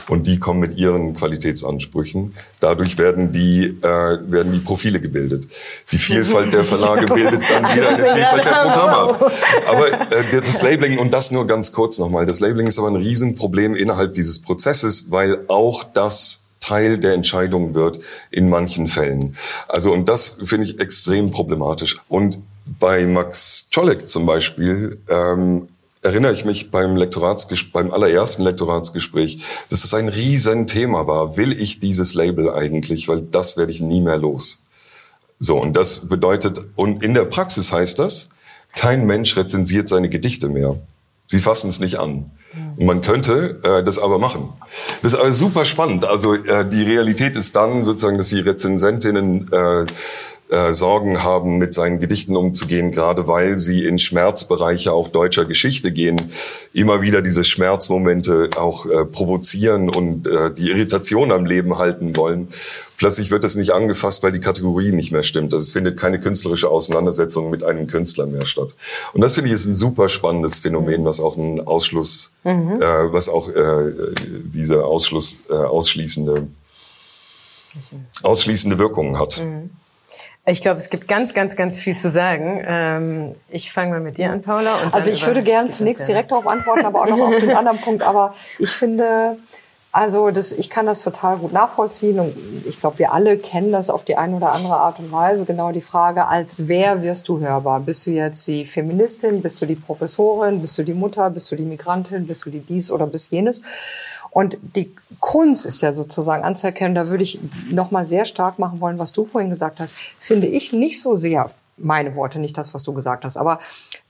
Und die kommen mit ihren Qualitätsansprüchen. Dadurch werden die, äh, werden die Profile gebildet. Die Vielfalt der Verlage bildet dann wieder eine Vielfalt der Programme. Aber äh, das Labeling, und das nur ganz kurz nochmal, das Labeling ist aber ein Riesenproblem innerhalb dieses Prozesses, weil auch das Teil der Entscheidung wird in manchen Fällen. Also und das finde ich extrem problematisch. Und bei Max Czolek zum Beispiel ähm, erinnere ich mich beim Lektoratsgespräch, beim allerersten Lektoratsgespräch, dass das ein Riesenthema war. Will ich dieses Label eigentlich? Weil das werde ich nie mehr los. So, und das bedeutet, und in der Praxis heißt das, kein Mensch rezensiert seine Gedichte mehr. Sie fassen es nicht an. Und man könnte äh, das aber machen. Das ist aber super spannend. Also äh, die Realität ist dann sozusagen, dass die Rezensentinnen äh, äh, Sorgen haben, mit seinen Gedichten umzugehen, gerade weil sie in Schmerzbereiche auch deutscher Geschichte gehen, immer wieder diese Schmerzmomente auch äh, provozieren und äh, die Irritation am Leben halten wollen. Plötzlich wird das nicht angefasst, weil die Kategorie nicht mehr stimmt. Also es findet keine künstlerische Auseinandersetzung mit einem Künstler mehr statt. Und das finde ich ist ein super spannendes Phänomen, was auch ein Ausschluss, mhm. äh, was auch äh, diese Ausschluss, äh, ausschließende, ausschließende Wirkungen hat. Mhm. Ich glaube, es gibt ganz, ganz, ganz viel zu sagen. Ähm, ich fange mal mit dir an, Paula. also ich würde gerne zunächst direkt darauf antworten, aber auch noch auf den anderen Punkt. Aber ich finde, also das, ich kann das total gut nachvollziehen und ich glaube, wir alle kennen das auf die eine oder andere Art und Weise. Genau die Frage, als wer wirst du hörbar? Bist du jetzt die Feministin? Bist du die Professorin? Bist du die Mutter? Bist du die Migrantin? Bist du die dies oder bist jenes? Und die Kunst ist ja sozusagen anzuerkennen, da würde ich nochmal sehr stark machen wollen, was du vorhin gesagt hast, finde ich nicht so sehr meine Worte, nicht das, was du gesagt hast. Aber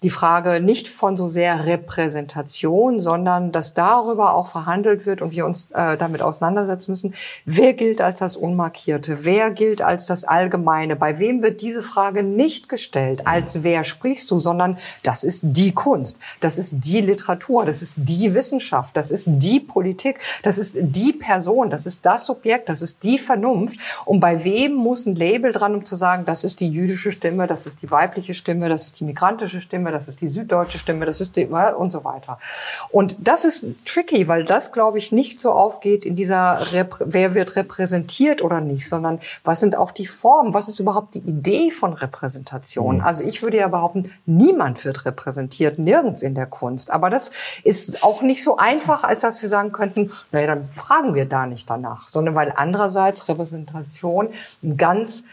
die Frage nicht von so sehr Repräsentation, sondern dass darüber auch verhandelt wird und wir uns äh, damit auseinandersetzen müssen, wer gilt als das Unmarkierte, wer gilt als das Allgemeine, bei wem wird diese Frage nicht gestellt, als wer sprichst du, sondern das ist die Kunst, das ist die Literatur, das ist die Wissenschaft, das ist die Politik, das ist die Person, das ist das Subjekt, das ist die Vernunft. Und bei wem muss ein Label dran, um zu sagen, das ist die jüdische Stimme, das ist die weibliche Stimme, das ist die migrantische Stimme, das ist die süddeutsche Stimme, das ist die, und so weiter. Und das ist tricky, weil das, glaube ich, nicht so aufgeht in dieser, wer wird repräsentiert oder nicht, sondern was sind auch die Formen, was ist überhaupt die Idee von Repräsentation? Mhm. Also ich würde ja behaupten, niemand wird repräsentiert, nirgends in der Kunst. Aber das ist auch nicht so einfach, als dass wir sagen könnten, naja, dann fragen wir da nicht danach, sondern weil andererseits Repräsentation ein ganz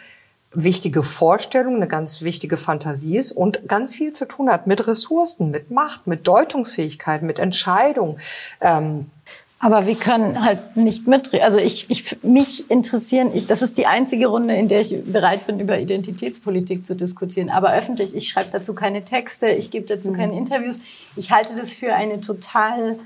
wichtige Vorstellung, eine ganz wichtige Fantasie ist und ganz viel zu tun hat mit Ressourcen, mit Macht, mit Deutungsfähigkeit, mit Entscheidung. Ähm, aber wir können halt nicht mitreden. Also ich, ich, mich interessieren, ich, das ist die einzige Runde, in der ich bereit bin, über Identitätspolitik zu diskutieren. Aber öffentlich, ich schreibe dazu keine Texte, ich gebe dazu mhm. keine Interviews. Ich halte das für eine total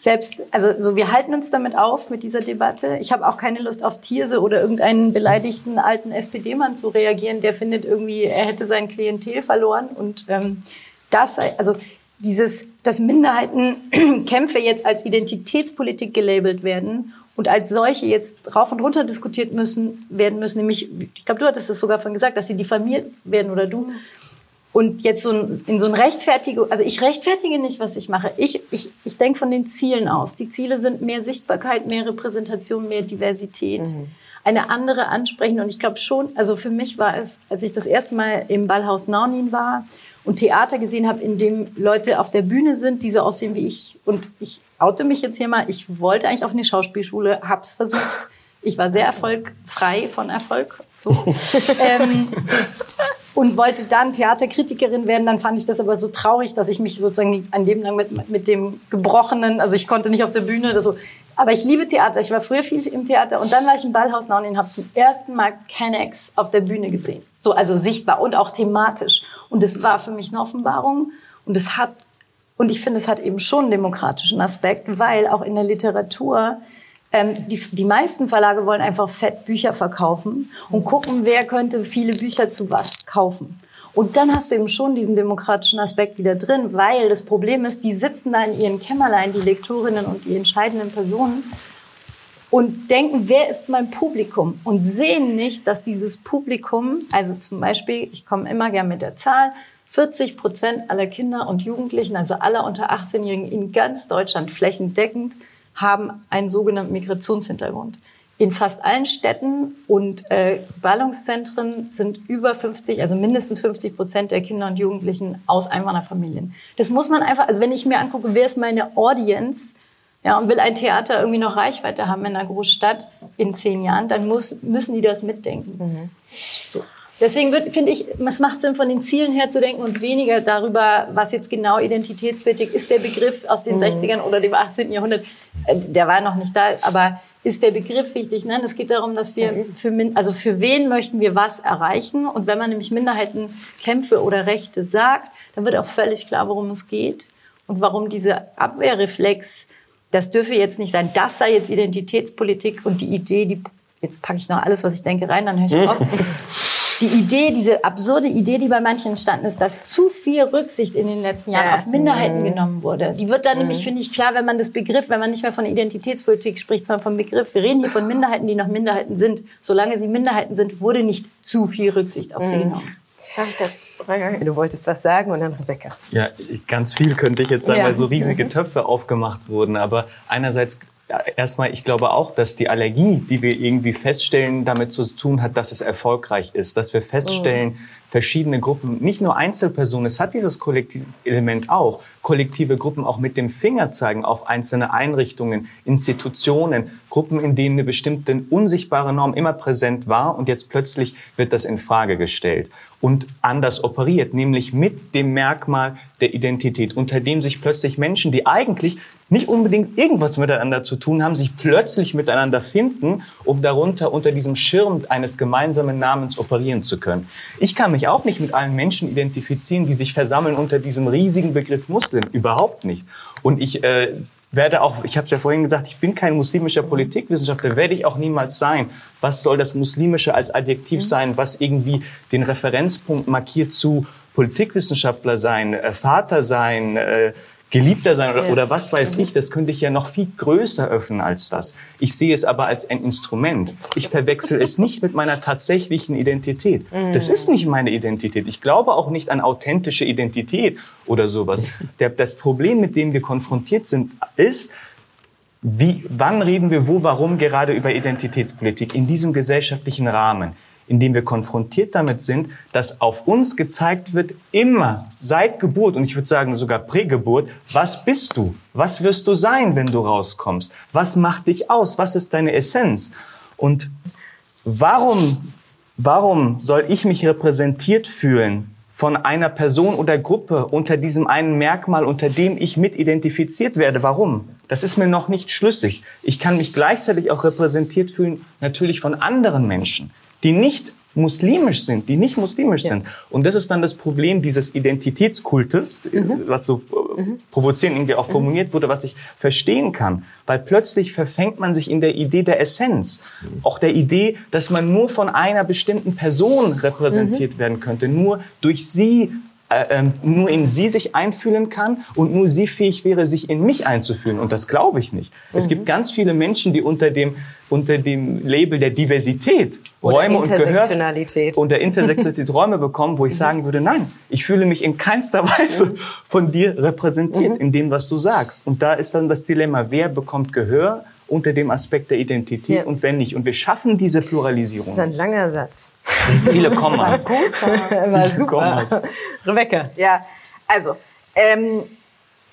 selbst, also so wir halten uns damit auf mit dieser Debatte. Ich habe auch keine Lust auf Tierse oder irgendeinen beleidigten alten SPD-Mann zu reagieren, der findet irgendwie, er hätte sein Klientel verloren und ähm, das also dieses, dass Minderheitenkämpfe jetzt als Identitätspolitik gelabelt werden und als solche jetzt rauf und runter diskutiert müssen, werden müssen, nämlich, ich glaube, du hattest es sogar von gesagt, dass sie diffamiert werden oder du. Und jetzt so ein, in so ein Rechtfertigung, also ich rechtfertige nicht, was ich mache. Ich, ich, ich denke von den Zielen aus. Die Ziele sind mehr Sichtbarkeit, mehr Repräsentation, mehr Diversität. Mhm. Eine andere ansprechen. Und ich glaube schon, also für mich war es, als ich das erste Mal im Ballhaus Naunin war, und Theater gesehen habe, in dem Leute auf der Bühne sind, die so aussehen wie ich. Und ich oute mich jetzt hier mal, ich wollte eigentlich auf eine Schauspielschule, hab's versucht. Ich war sehr erfolgfrei von Erfolg. So. ähm, und wollte dann Theaterkritikerin werden. Dann fand ich das aber so traurig, dass ich mich sozusagen ein Leben lang mit, mit dem Gebrochenen, also ich konnte nicht auf der Bühne oder so. Aber ich liebe Theater. Ich war früher viel im Theater und dann war ich im Ballhaus und habe zum ersten Mal Kennex auf der Bühne gesehen. So, also sichtbar und auch thematisch. Und es war für mich eine Offenbarung. Und es hat, und ich finde, es hat eben schon einen demokratischen Aspekt, weil auch in der Literatur ähm, die, die meisten Verlage wollen einfach fett Bücher verkaufen und gucken, wer könnte viele Bücher zu was kaufen. Und dann hast du eben schon diesen demokratischen Aspekt wieder drin, weil das Problem ist, die sitzen da in ihren Kämmerlein, die Lektorinnen und die entscheidenden Personen und denken, wer ist mein Publikum? Und sehen nicht, dass dieses Publikum, also zum Beispiel, ich komme immer gern mit der Zahl, 40 Prozent aller Kinder und Jugendlichen, also aller unter 18-Jährigen in ganz Deutschland flächendeckend, haben einen sogenannten Migrationshintergrund. In fast allen Städten und äh, Ballungszentren sind über 50, also mindestens 50 Prozent der Kinder und Jugendlichen aus Einwanderfamilien. Das muss man einfach, also wenn ich mir angucke, wer ist meine Audience, ja, und will ein Theater irgendwie noch Reichweite haben in einer Großstadt in zehn Jahren, dann muss, müssen die das mitdenken. Mhm. So. Deswegen finde ich, es macht Sinn, von den Zielen her zu denken und weniger darüber, was jetzt genau identitätspolitik ist. Der Begriff aus den mhm. 60ern oder dem 18. Jahrhundert, äh, der war noch nicht da, aber ist der Begriff wichtig? Nein, es geht darum, dass wir mhm. für, also für wen möchten wir was erreichen? Und wenn man nämlich Minderheitenkämpfe oder Rechte sagt, dann wird auch völlig klar, worum es geht und warum diese Abwehrreflex das dürfe jetzt nicht sein, das sei jetzt Identitätspolitik und die Idee, die, jetzt packe ich noch alles, was ich denke, rein, dann höre ich auf. Die Idee, diese absurde Idee, die bei manchen entstanden ist, dass zu viel Rücksicht in den letzten Jahren ja. auf Minderheiten mhm. genommen wurde. Die wird dann mhm. nämlich, finde ich, klar, wenn man das Begriff, wenn man nicht mehr von Identitätspolitik spricht, sondern vom Begriff. Wir reden hier von Minderheiten, die noch Minderheiten sind. Solange sie Minderheiten sind, wurde nicht zu viel Rücksicht auf mhm. sie genommen. Du wolltest was sagen und dann Rebecca. Ja, ganz viel könnte ich jetzt sagen, ja. weil so riesige. Töpfe aufgemacht wurden. Aber einerseits erstmal, ich glaube auch, dass die Allergie, die wir irgendwie feststellen, damit zu tun hat, dass es erfolgreich ist, dass wir feststellen, mhm verschiedene Gruppen, nicht nur Einzelpersonen, es hat dieses Kollektivelement auch, kollektive Gruppen auch mit dem Finger zeigen, auch einzelne Einrichtungen, Institutionen, Gruppen, in denen eine bestimmte unsichtbare Norm immer präsent war und jetzt plötzlich wird das in Frage gestellt und anders operiert, nämlich mit dem Merkmal der Identität, unter dem sich plötzlich Menschen, die eigentlich nicht unbedingt irgendwas miteinander zu tun haben, sich plötzlich miteinander finden, um darunter unter diesem Schirm eines gemeinsamen Namens operieren zu können. Ich kann mich auch nicht mit allen Menschen identifizieren, die sich versammeln unter diesem riesigen Begriff Muslim, überhaupt nicht. Und ich äh, werde auch, ich habe es ja vorhin gesagt, ich bin kein muslimischer Politikwissenschaftler, werde ich auch niemals sein. Was soll das Muslimische als Adjektiv mhm. sein, was irgendwie den Referenzpunkt markiert zu Politikwissenschaftler sein, äh, Vater sein, äh, Geliebter sein oder, ja. oder was weiß ich, das könnte ich ja noch viel größer öffnen als das. Ich sehe es aber als ein Instrument. Ich verwechsel es nicht mit meiner tatsächlichen Identität. Das ist nicht meine Identität. Ich glaube auch nicht an authentische Identität oder sowas. Der, das Problem, mit dem wir konfrontiert sind, ist, wie, wann reden wir wo, warum gerade über Identitätspolitik in diesem gesellschaftlichen Rahmen? Indem wir konfrontiert damit sind, dass auf uns gezeigt wird, immer seit Geburt und ich würde sagen sogar Prägeburt, was bist du? Was wirst du sein, wenn du rauskommst? Was macht dich aus? Was ist deine Essenz? Und warum, warum soll ich mich repräsentiert fühlen von einer Person oder Gruppe unter diesem einen Merkmal, unter dem ich mit identifiziert werde? Warum? Das ist mir noch nicht schlüssig. Ich kann mich gleichzeitig auch repräsentiert fühlen, natürlich von anderen Menschen die nicht muslimisch sind, die nicht muslimisch ja. sind. Und das ist dann das Problem dieses Identitätskultes, mhm. was so äh, mhm. provozierend irgendwie auch mhm. formuliert wurde, was ich verstehen kann. Weil plötzlich verfängt man sich in der Idee der Essenz. Mhm. Auch der Idee, dass man nur von einer bestimmten Person repräsentiert mhm. werden könnte. Nur durch sie äh, ähm, nur in sie sich einfühlen kann und nur sie fähig wäre, sich in mich einzufühlen. Und das glaube ich nicht. Mhm. Es gibt ganz viele Menschen, die unter dem unter dem Label der Diversität oder Räume und Gehör und der Intersektionalität Räume bekommen, wo ich mhm. sagen würde, nein, ich fühle mich in keinster Weise mhm. von dir repräsentiert mhm. in dem, was du sagst. Und da ist dann das Dilemma, wer bekommt Gehör unter dem Aspekt der Identität ja. und wenn nicht. Und wir schaffen diese Pluralisierung. Das ist ein langer Satz. Viele Kommas. War, war super. Rebecca. Ja, also, ähm,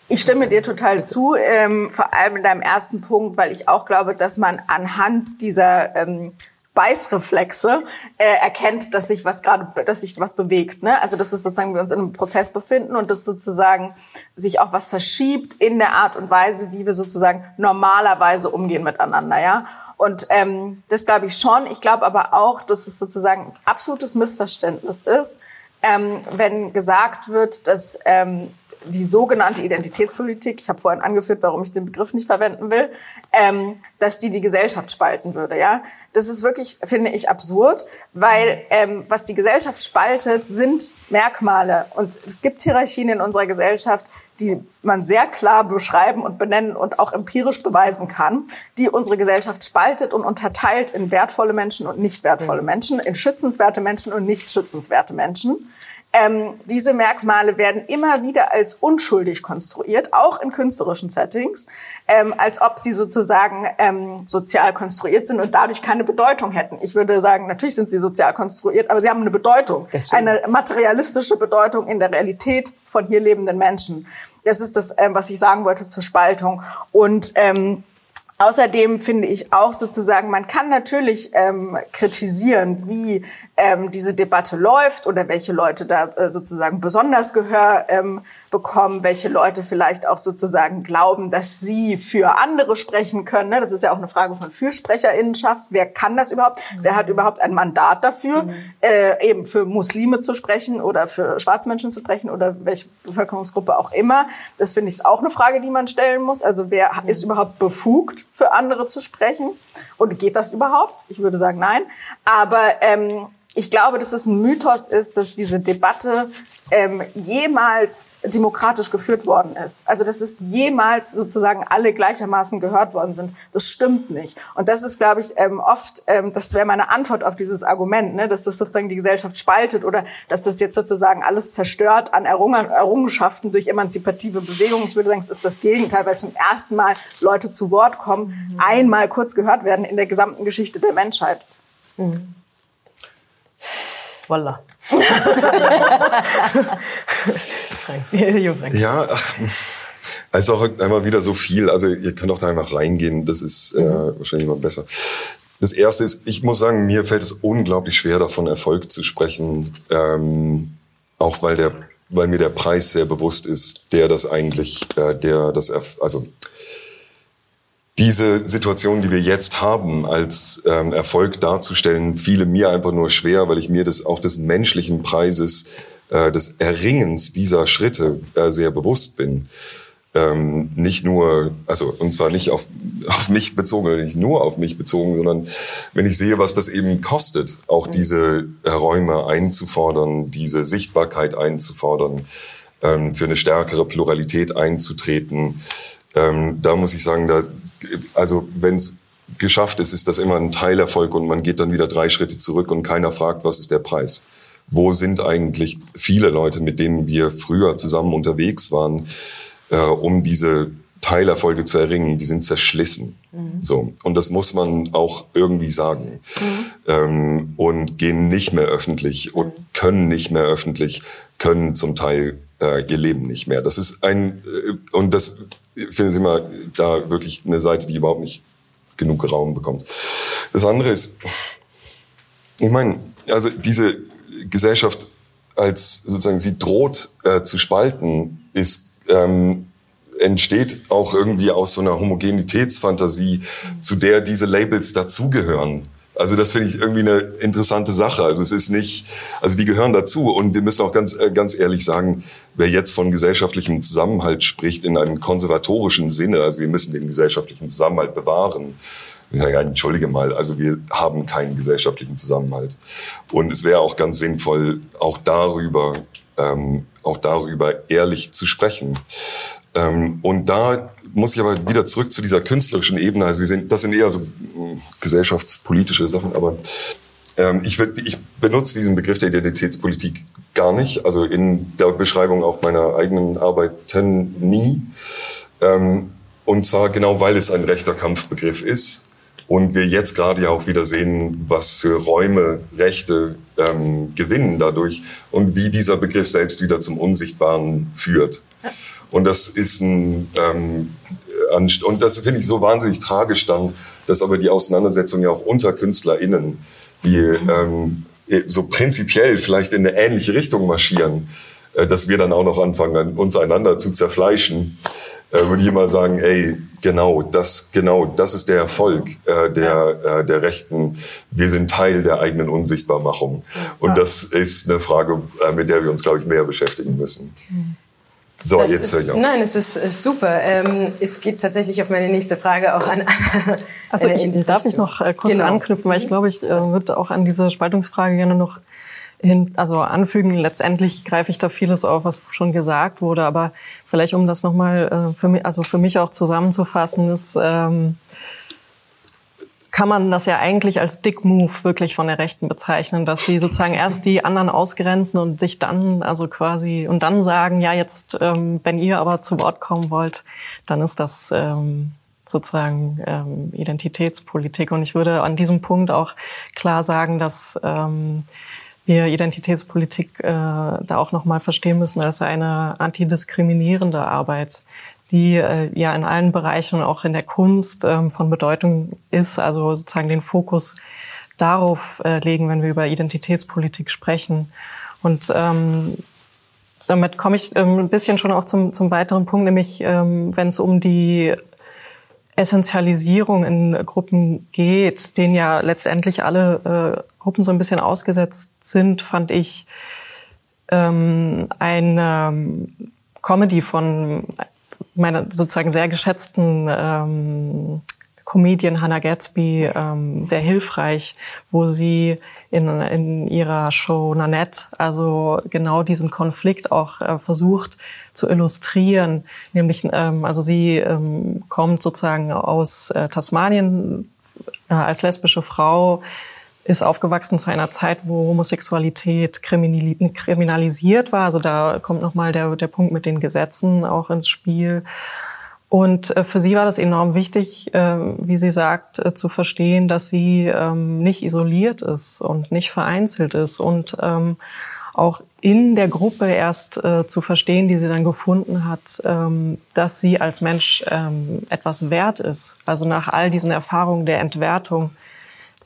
ich stimme dir total zu, ähm, vor allem in deinem ersten Punkt, weil ich auch glaube, dass man anhand dieser ähm, Beißreflexe äh, erkennt, dass sich was gerade, dass sich was bewegt. Ne? Also dass es sozusagen wir uns in einem Prozess befinden und dass sozusagen sich auch was verschiebt in der Art und Weise, wie wir sozusagen normalerweise umgehen miteinander. Ja. Und ähm, das glaube ich schon. Ich glaube aber auch, dass es sozusagen ein absolutes Missverständnis ist, ähm, wenn gesagt wird, dass ähm, die sogenannte Identitätspolitik, ich habe vorhin angeführt, warum ich den Begriff nicht verwenden will, ähm, dass die die Gesellschaft spalten würde. Ja, das ist wirklich, finde ich, absurd, weil ähm, was die Gesellschaft spaltet, sind Merkmale und es gibt Hierarchien in unserer Gesellschaft, die man sehr klar beschreiben und benennen und auch empirisch beweisen kann, die unsere Gesellschaft spaltet und unterteilt in wertvolle Menschen und nicht wertvolle. Menschen, in schützenswerte Menschen und nicht schützenswerte Menschen. Ähm, diese Merkmale werden immer wieder als unschuldig konstruiert, auch in künstlerischen Settings, ähm, als ob sie sozusagen ähm, sozial konstruiert sind und dadurch keine Bedeutung hätten. Ich würde sagen, natürlich sind sie sozial konstruiert, aber sie haben eine Bedeutung, eine materialistische Bedeutung in der Realität von hier lebenden Menschen. Das ist das, ähm, was ich sagen wollte zur Spaltung. Und ähm, Außerdem finde ich auch sozusagen, man kann natürlich ähm, kritisieren, wie ähm, diese Debatte läuft oder welche Leute da äh, sozusagen besonders Gehör ähm, bekommen, welche Leute vielleicht auch sozusagen glauben, dass sie für andere sprechen können. Ne? Das ist ja auch eine Frage von Fürsprecherinnenschaft. Wer kann das überhaupt? Mhm. Wer hat überhaupt ein Mandat dafür, mhm. äh, eben für Muslime zu sprechen oder für Schwarzmenschen zu sprechen oder welche Bevölkerungsgruppe auch immer? Das finde ich auch eine Frage, die man stellen muss. Also wer mhm. ist überhaupt befugt? für andere zu sprechen? Und geht das überhaupt? Ich würde sagen, nein. Aber ähm, ich glaube, dass es ein Mythos ist, dass diese Debatte ähm, jemals demokratisch geführt worden ist. Also dass es jemals sozusagen alle gleichermaßen gehört worden sind. Das stimmt nicht. Und das ist, glaube ich, ähm, oft, ähm, das wäre meine Antwort auf dieses Argument, ne, dass das sozusagen die Gesellschaft spaltet oder dass das jetzt sozusagen alles zerstört an Errungen, Errungenschaften durch emanzipative Bewegungen. Ich würde sagen, es ist das Gegenteil, weil zum ersten Mal Leute zu Wort kommen, mhm. einmal kurz gehört werden in der gesamten Geschichte der Menschheit. Mhm. Voila. ja, ach, also auch einmal wieder so viel. Also ihr könnt auch da einfach reingehen. Das ist äh, mhm. wahrscheinlich immer besser. Das erste ist, ich muss sagen, mir fällt es unglaublich schwer, davon Erfolg zu sprechen. Ähm, auch weil der, weil mir der Preis sehr bewusst ist, der das eigentlich, äh, der das, also diese Situation, die wir jetzt haben, als ähm, Erfolg darzustellen, fiele mir einfach nur schwer, weil ich mir das auch des menschlichen Preises, äh, des Erringens dieser Schritte äh, sehr bewusst bin. Ähm, nicht nur, also und zwar nicht auf, auf mich bezogen, nicht nur auf mich bezogen, sondern wenn ich sehe, was das eben kostet, auch diese äh, Räume einzufordern, diese Sichtbarkeit einzufordern, ähm, für eine stärkere Pluralität einzutreten, ähm, da muss ich sagen, da also wenn es geschafft ist, ist das immer ein Teilerfolg und man geht dann wieder drei Schritte zurück und keiner fragt, was ist der Preis? Wo sind eigentlich viele Leute, mit denen wir früher zusammen unterwegs waren, äh, um diese Teilerfolge zu erringen, die sind zerschlissen. Mhm. So. Und das muss man auch irgendwie sagen. Mhm. Ähm, und gehen nicht mehr öffentlich und mhm. können nicht mehr öffentlich, können zum Teil äh, ihr Leben nicht mehr. Das ist ein, äh, und das finden Sie mal da wirklich eine Seite, die überhaupt nicht genug Raum bekommt. Das andere ist, ich meine, also diese Gesellschaft als sozusagen sie droht äh, zu spalten, ist ähm, entsteht auch irgendwie aus so einer Homogenitätsfantasie, zu der diese Labels dazugehören. Also das finde ich irgendwie eine interessante Sache. Also es ist nicht, also die gehören dazu und wir müssen auch ganz, äh, ganz ehrlich sagen, wer jetzt von gesellschaftlichem Zusammenhalt spricht in einem konservatorischen Sinne, also wir müssen den gesellschaftlichen Zusammenhalt bewahren. Ja, ja, entschuldige mal, also wir haben keinen gesellschaftlichen Zusammenhalt. Und es wäre auch ganz sinnvoll, auch darüber ähm, auch darüber ehrlich zu sprechen. Ähm, und da muss ich aber wieder zurück zu dieser künstlerischen Ebene. Also wir sind, das sind eher so mh, gesellschaftspolitische Sachen, aber ähm, ich, würd, ich benutze diesen Begriff der Identitätspolitik gar nicht, also in der Beschreibung auch meiner eigenen Arbeiten nie. Ähm, und zwar genau, weil es ein rechter Kampfbegriff ist und wir jetzt gerade ja auch wieder sehen, was für Räume Rechte ähm, gewinnen dadurch und wie dieser Begriff selbst wieder zum Unsichtbaren führt. Und das ist ein ähm, und das finde ich so wahnsinnig tragisch dann, dass aber die Auseinandersetzung ja auch unter KünstlerInnen, die ähm, so prinzipiell vielleicht in eine ähnliche Richtung marschieren, äh, dass wir dann auch noch anfangen, uns einander zu zerfleischen, äh, würde ich immer sagen, ey, genau, das, genau, das ist der Erfolg äh, der, äh, der Rechten. Wir sind Teil der eigenen Unsichtbarmachung. Und das ist eine Frage, äh, mit der wir uns, glaube ich, mehr beschäftigen müssen. So, das jetzt auf. Nein, es ist, ist super. Ähm, es geht tatsächlich auf meine nächste Frage auch an. also ich, darf ich noch äh, kurz genau. anknüpfen, weil ich glaube, ich äh, würde auch an diese Spaltungsfrage gerne noch hin, also anfügen. Letztendlich greife ich da vieles auf, was schon gesagt wurde, aber vielleicht um das nochmal äh, für mich, also für mich auch zusammenzufassen, ist, ähm, kann man das ja eigentlich als Dick Move wirklich von der Rechten bezeichnen, dass sie sozusagen erst die anderen ausgrenzen und sich dann also quasi und dann sagen, ja jetzt, ähm, wenn ihr aber zu Wort kommen wollt, dann ist das ähm, sozusagen ähm, Identitätspolitik. Und ich würde an diesem Punkt auch klar sagen, dass ähm, wir Identitätspolitik äh, da auch nochmal verstehen müssen als eine antidiskriminierende Arbeit, die äh, ja in allen Bereichen, auch in der Kunst ähm, von Bedeutung ist, also sozusagen den Fokus darauf äh, legen, wenn wir über Identitätspolitik sprechen. Und ähm, damit komme ich ähm, ein bisschen schon auch zum, zum weiteren Punkt, nämlich ähm, wenn es um die Essentialisierung in Gruppen geht, denen ja letztendlich alle äh, Gruppen so ein bisschen ausgesetzt sind, fand ich ähm, eine ähm, Comedy von meiner sozusagen sehr geschätzten ähm, Comedian Hannah Gatsby ähm, sehr hilfreich, wo sie in, in ihrer Show Nanette also genau diesen Konflikt auch äh, versucht zu illustrieren. Nämlich, ähm, also sie ähm, kommt sozusagen aus äh, Tasmanien äh, als lesbische Frau, ist aufgewachsen zu einer Zeit, wo Homosexualität kriminalisiert war. Also da kommt nochmal der, der Punkt mit den Gesetzen auch ins Spiel. Und äh, für sie war das enorm wichtig, äh, wie sie sagt, äh, zu verstehen, dass sie ähm, nicht isoliert ist und nicht vereinzelt ist und ähm, auch in der Gruppe erst zu verstehen, die sie dann gefunden hat, ähm, dass sie als Mensch etwas wert ist. Also nach all diesen Erfahrungen der Entwertung,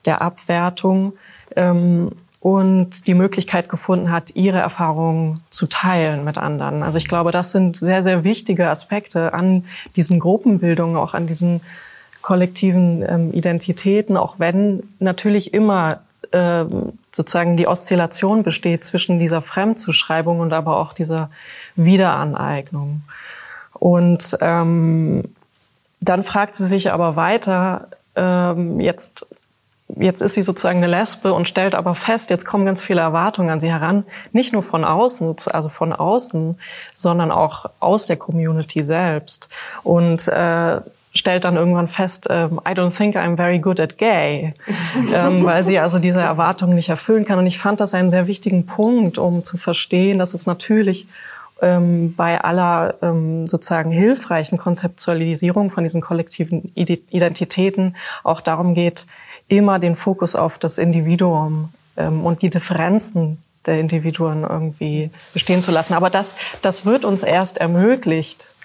der Abwertung ähm, und die Möglichkeit gefunden hat, ihre Erfahrungen zu teilen mit anderen. Also ich glaube, das sind sehr, sehr wichtige Aspekte an diesen Gruppenbildungen, auch an diesen kollektiven ähm, Identitäten, auch wenn natürlich immer ähm, sozusagen die Oszillation besteht zwischen dieser Fremdzuschreibung und aber auch dieser Wiederaneignung. Und ähm, dann fragt sie sich aber weiter, ähm, jetzt jetzt ist sie sozusagen eine Lesbe und stellt aber fest, jetzt kommen ganz viele Erwartungen an sie heran, nicht nur von außen, also von außen, sondern auch aus der Community selbst. Und äh, stellt dann irgendwann fest, ähm, I don't think I'm very good at gay, ähm, weil sie also diese Erwartungen nicht erfüllen kann. Und ich fand das einen sehr wichtigen Punkt, um zu verstehen, dass es natürlich ähm, bei aller ähm, sozusagen hilfreichen Konzeptualisierung von diesen kollektiven Identitäten auch darum geht, immer den Fokus auf das Individuum ähm, und die Differenzen der Individuen irgendwie bestehen zu lassen. Aber das, das wird uns erst ermöglicht,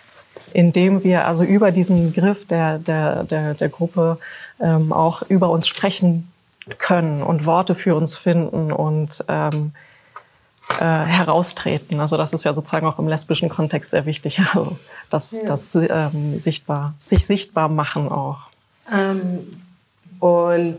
indem wir also über diesen Begriff der, der, der, der Gruppe ähm, auch über uns sprechen können und Worte für uns finden und ähm, äh, heraustreten. Also das ist ja sozusagen auch im lesbischen Kontext sehr wichtig, also das, ja. das ähm, sichtbar, sich sichtbar machen auch. Ähm, und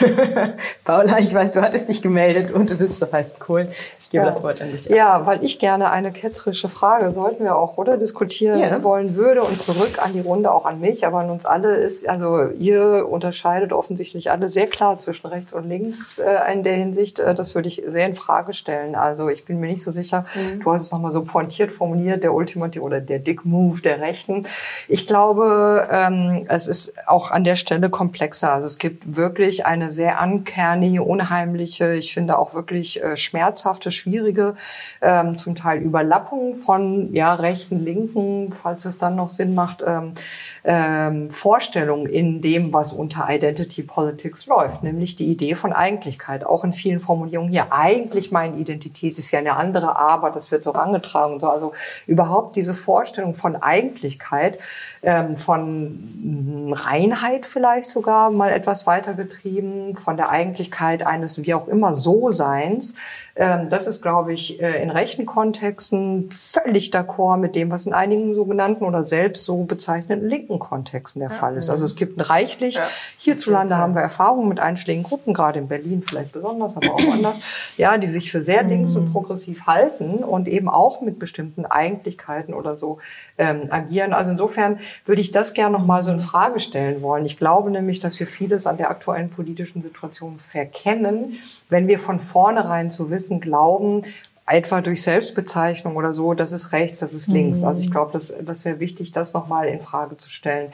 Paula, ich weiß, du hattest dich gemeldet und du sitzt auf heißen Kohlen. Ich gebe ja. das Wort an dich. Ja, weil ich gerne eine ketzerische Frage, sollten wir auch, oder, diskutieren ja. wollen würde und zurück an die Runde, auch an mich, aber an uns alle ist, also ihr unterscheidet offensichtlich alle sehr klar zwischen rechts und links äh, in der Hinsicht. Äh, das würde ich sehr in Frage stellen. Also ich bin mir nicht so sicher, mhm. du hast es nochmal so pointiert formuliert, der Ultimative oder der Dick Move der Rechten. Ich glaube, ähm, es ist auch an der Stelle komplexer. Also es gibt wirklich eine sehr ankernige, unheimliche, ich finde auch wirklich äh, schmerzhafte, schwierige, ähm, zum Teil Überlappung von ja rechten, linken, falls es dann noch Sinn macht, ähm, ähm, Vorstellungen in dem, was unter Identity Politics läuft, nämlich die Idee von Eigentlichkeit, auch in vielen Formulierungen hier. Eigentlich meine Identität ist ja eine andere, aber das wird so angetragen und so. Also überhaupt diese Vorstellung von Eigentlichkeit, ähm, von Reinheit vielleicht sogar mal etwas weitergetrieben, von der Eigentlichkeit eines wie auch immer So-Seins, das ist, glaube ich, äh, in rechten Kontexten völlig d'accord mit dem, was in einigen sogenannten oder selbst so bezeichneten linken Kontexten der Fall ist. Also es gibt reichlich, ja. hierzulande haben wir Erfahrungen mit einschlägigen Gruppen, gerade in Berlin vielleicht besonders, aber auch anders, ja, die sich für sehr links und mhm. progressiv halten und eben auch mit bestimmten Eigentlichkeiten oder so ähm, agieren. Also insofern würde ich das gerne nochmal so in Frage stellen wollen. Ich glaube nämlich, dass wir vieles an der aktuellen politischen Situation verkennen, wenn wir von vornherein zu wissen, glauben, etwa durch Selbstbezeichnung oder so, das ist rechts, das ist links. Mhm. Also ich glaube, das, das wäre wichtig, das nochmal in Frage zu stellen.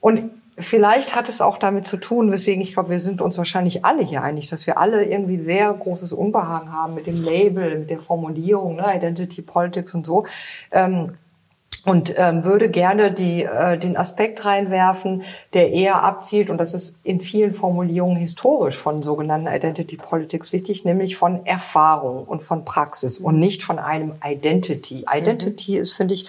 Und vielleicht hat es auch damit zu tun, weswegen ich glaube, wir sind uns wahrscheinlich alle hier einig, dass wir alle irgendwie sehr großes Unbehagen haben mit dem Label, mit der Formulierung, ne, Identity Politics und so. Ähm, und ähm, würde gerne die, äh, den Aspekt reinwerfen, der eher abzielt, und das ist in vielen Formulierungen historisch von sogenannten Identity Politics wichtig, nämlich von Erfahrung und von Praxis und nicht von einem Identity. Identity mhm. ist, finde ich,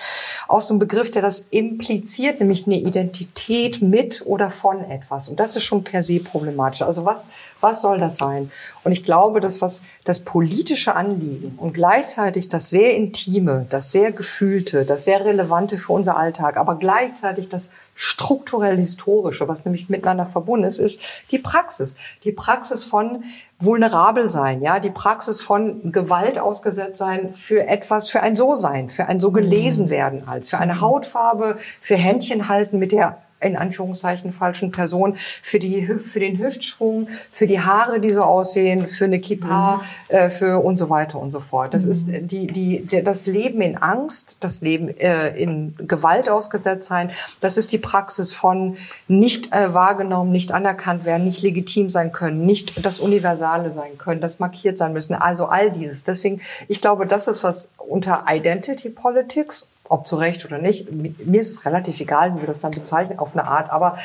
auch so ein Begriff, der das impliziert, nämlich eine Identität mit oder von etwas. Und das ist schon per se problematisch. Also was, was soll das sein? Und ich glaube, dass was das politische Anliegen und gleichzeitig das sehr intime, das sehr gefühlte, das sehr relevante für unser Alltag, aber gleichzeitig das strukturell historische, was nämlich miteinander verbunden ist, ist die Praxis. Die Praxis von vulnerabel sein, ja, die Praxis von Gewalt ausgesetzt sein für etwas, für ein So-Sein, für ein so gelesen werden als, für eine Hautfarbe, für Händchen halten mit der in Anführungszeichen falschen Person, für, die, für den Hüftschwung, für die Haare, die so aussehen, für eine Kippa, mhm. äh, für und so weiter und so fort. Das mhm. ist die, die, der, das Leben in Angst, das Leben äh, in Gewalt ausgesetzt sein. Das ist die Praxis von nicht äh, wahrgenommen, nicht anerkannt werden, nicht legitim sein können, nicht das Universale sein können, das markiert sein müssen. Also all dieses. Deswegen, ich glaube, das ist was unter Identity Politics ob zu Recht oder nicht. Mir ist es relativ egal, wie wir das dann bezeichnen, auf eine Art. Aber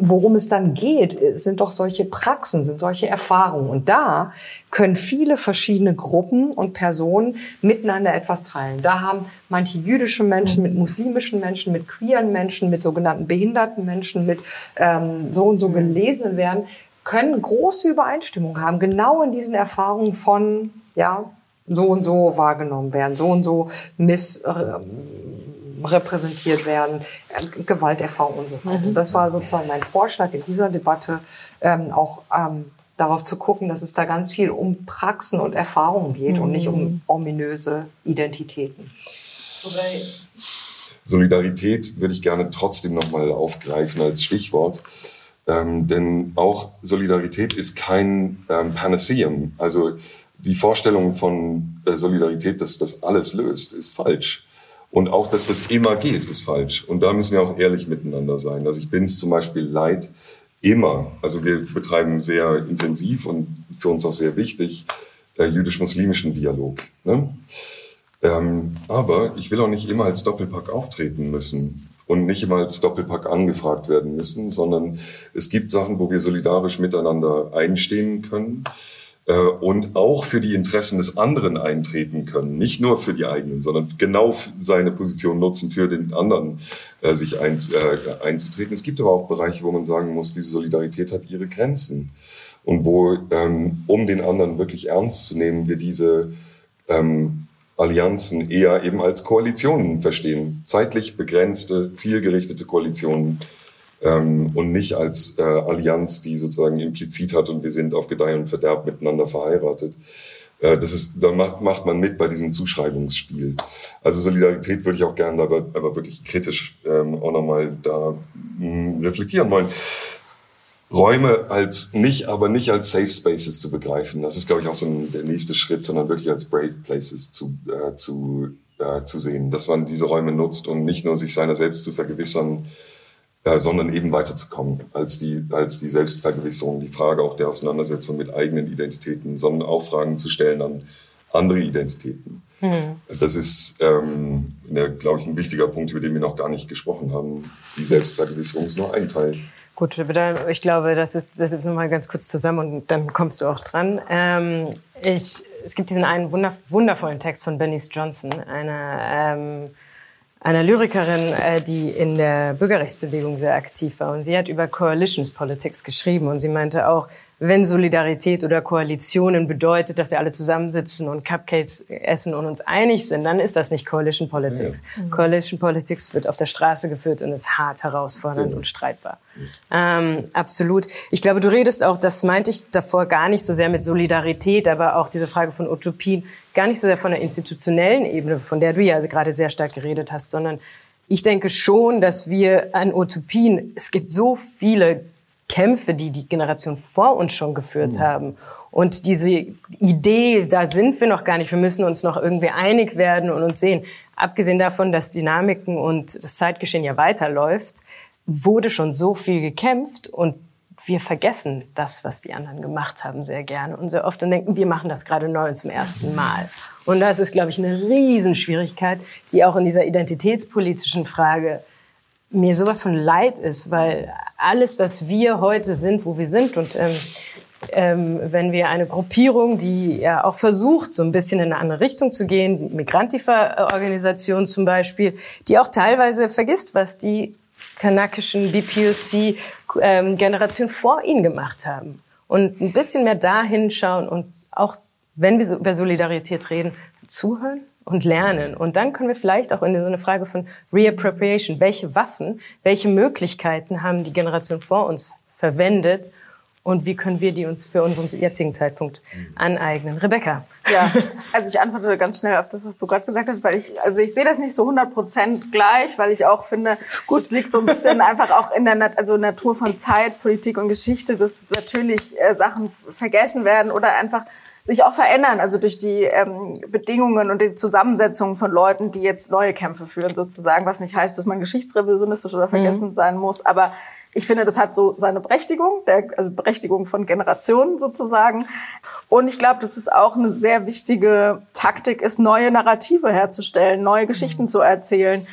worum es dann geht, sind doch solche Praxen, sind solche Erfahrungen. Und da können viele verschiedene Gruppen und Personen miteinander etwas teilen. Da haben manche jüdische Menschen mit muslimischen Menschen, mit queeren Menschen, mit sogenannten behinderten Menschen, mit ähm, so und so gelesenen werden, können große Übereinstimmung haben, genau in diesen Erfahrungen von, ja, so und so wahrgenommen werden, so und so missrepräsentiert werden, äh, Gewalterfahrung und so weiter. Mhm. Das war sozusagen mein Vorschlag in dieser Debatte, ähm, auch ähm, darauf zu gucken, dass es da ganz viel um Praxen und Erfahrungen geht mhm. und nicht um mhm. ominöse Identitäten. Solidarität würde ich gerne trotzdem nochmal aufgreifen als Stichwort. Ähm, denn auch Solidarität ist kein ähm, Panaceum. Also die Vorstellung von äh, Solidarität, dass das alles löst, ist falsch. Und auch, dass das immer geht, ist falsch. Und da müssen wir auch ehrlich miteinander sein. Also ich bin es zum Beispiel leid, immer, also wir betreiben sehr intensiv und für uns auch sehr wichtig, äh, jüdisch-muslimischen Dialog. Ne? Ähm, aber ich will auch nicht immer als Doppelpack auftreten müssen und nicht immer als Doppelpack angefragt werden müssen, sondern es gibt Sachen, wo wir solidarisch miteinander einstehen können und auch für die Interessen des anderen eintreten können. Nicht nur für die eigenen, sondern genau seine Position nutzen, für den anderen äh, sich ein, äh, einzutreten. Es gibt aber auch Bereiche, wo man sagen muss, diese Solidarität hat ihre Grenzen. Und wo, ähm, um den anderen wirklich ernst zu nehmen, wir diese ähm, Allianzen eher eben als Koalitionen verstehen. Zeitlich begrenzte, zielgerichtete Koalitionen ähm, und nicht als äh, Allianz, die sozusagen implizit hat und wir sind auf Gedeih und Verderb miteinander verheiratet. Äh, das ist, da macht, macht man mit bei diesem Zuschreibungsspiel. Also Solidarität würde ich auch gerne aber, aber wirklich kritisch ähm, auch nochmal da hm, reflektieren wollen. Räume als nicht, aber nicht als Safe Spaces zu begreifen. Das ist, glaube ich, auch so ein, der nächste Schritt, sondern wirklich als Brave Places zu, äh, zu, äh, zu sehen, dass man diese Räume nutzt und nicht nur sich seiner selbst zu vergewissern, äh, sondern eben weiterzukommen als die, als die Selbstvergewisserung, die Frage auch der Auseinandersetzung mit eigenen Identitäten, sondern auch Fragen zu stellen an andere Identitäten. Mhm. Das ist, ähm, glaube ich, ein wichtiger Punkt, über den wir noch gar nicht gesprochen haben. Die Selbstvergewisserung ist nur ein Teil. Gut, ich glaube, das ist, das ist nochmal ganz kurz zusammen und dann kommst du auch dran. Ähm, ich, es gibt diesen einen wundervollen Text von Bernice Johnson, einer, ähm, einer Lyrikerin, äh, die in der Bürgerrechtsbewegung sehr aktiv war. Und sie hat über Coalitions Politics geschrieben und sie meinte auch, wenn Solidarität oder Koalitionen bedeutet, dass wir alle zusammensitzen und Cupcakes essen und uns einig sind, dann ist das nicht Coalition Politics. Ja. Mhm. Coalition Politics wird auf der Straße geführt und ist hart herausfordernd ja. und streitbar. Ähm, absolut. Ich glaube, du redest auch, das meinte ich davor gar nicht so sehr mit Solidarität, aber auch diese Frage von Utopien, gar nicht so sehr von der institutionellen Ebene, von der du ja gerade sehr stark geredet hast, sondern ich denke schon, dass wir an Utopien, es gibt so viele Kämpfe, die die Generation vor uns schon geführt mhm. haben. Und diese Idee, da sind wir noch gar nicht, wir müssen uns noch irgendwie einig werden und uns sehen. Abgesehen davon, dass Dynamiken und das Zeitgeschehen ja weiterläuft, wurde schon so viel gekämpft und wir vergessen das, was die anderen gemacht haben, sehr gerne. Und sehr oft dann denken, wir machen das gerade neu und zum ersten Mal. Und das ist, glaube ich, eine Riesenschwierigkeit, die auch in dieser identitätspolitischen Frage mir sowas von leid ist, weil alles, das wir heute sind, wo wir sind und ähm, ähm, wenn wir eine Gruppierung, die ja auch versucht, so ein bisschen in eine andere Richtung zu gehen, Migrantifa-Organisation zum Beispiel, die auch teilweise vergisst, was die kanakischen BPOC-Generation ähm, vor ihnen gemacht haben. Und ein bisschen mehr dahin schauen und auch, wenn wir über Solidarität reden, zuhören und lernen. Und dann können wir vielleicht auch in so eine Frage von Reappropriation, welche Waffen, welche Möglichkeiten haben die Generation vor uns verwendet und wie können wir die uns für unseren jetzigen Zeitpunkt aneignen? Rebecca. Ja, also ich antworte ganz schnell auf das, was du gerade gesagt hast, weil ich, also ich sehe das nicht so 100 Prozent gleich, weil ich auch finde, Gut. es liegt so ein bisschen einfach auch in der also Natur von Zeit, Politik und Geschichte, dass natürlich äh, Sachen vergessen werden oder einfach sich auch verändern, also durch die ähm, Bedingungen und die Zusammensetzung von Leuten, die jetzt neue Kämpfe führen, sozusagen, was nicht heißt, dass man geschichtsrevisionistisch oder vergessen mhm. sein muss, aber ich finde, das hat so seine Berechtigung, der, also Berechtigung von Generationen sozusagen. Und ich glaube, dass es auch eine sehr wichtige Taktik ist, neue Narrative herzustellen, neue Geschichten mhm. zu erzählen,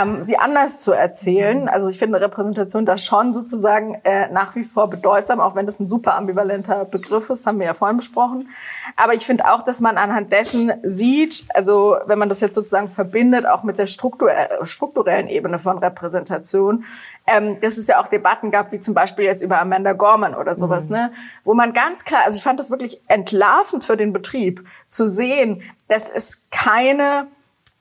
ähm, sie anders zu erzählen. Also ich finde Repräsentation da schon sozusagen äh, nach wie vor bedeutsam, auch wenn das ein super ambivalenter Begriff ist, haben wir ja vorhin besprochen. Aber ich finde auch, dass man anhand dessen sieht, also wenn man das jetzt sozusagen verbindet, auch mit der Struktur, strukturellen Ebene von Repräsentation, ähm, dass es ja auch Debatten gab, wie zum Beispiel jetzt über Amanda Gorman oder sowas, mhm. ne, wo man ganz klar, also ich fand das wirklich entlarvend für den Betrieb, zu sehen, dass es keine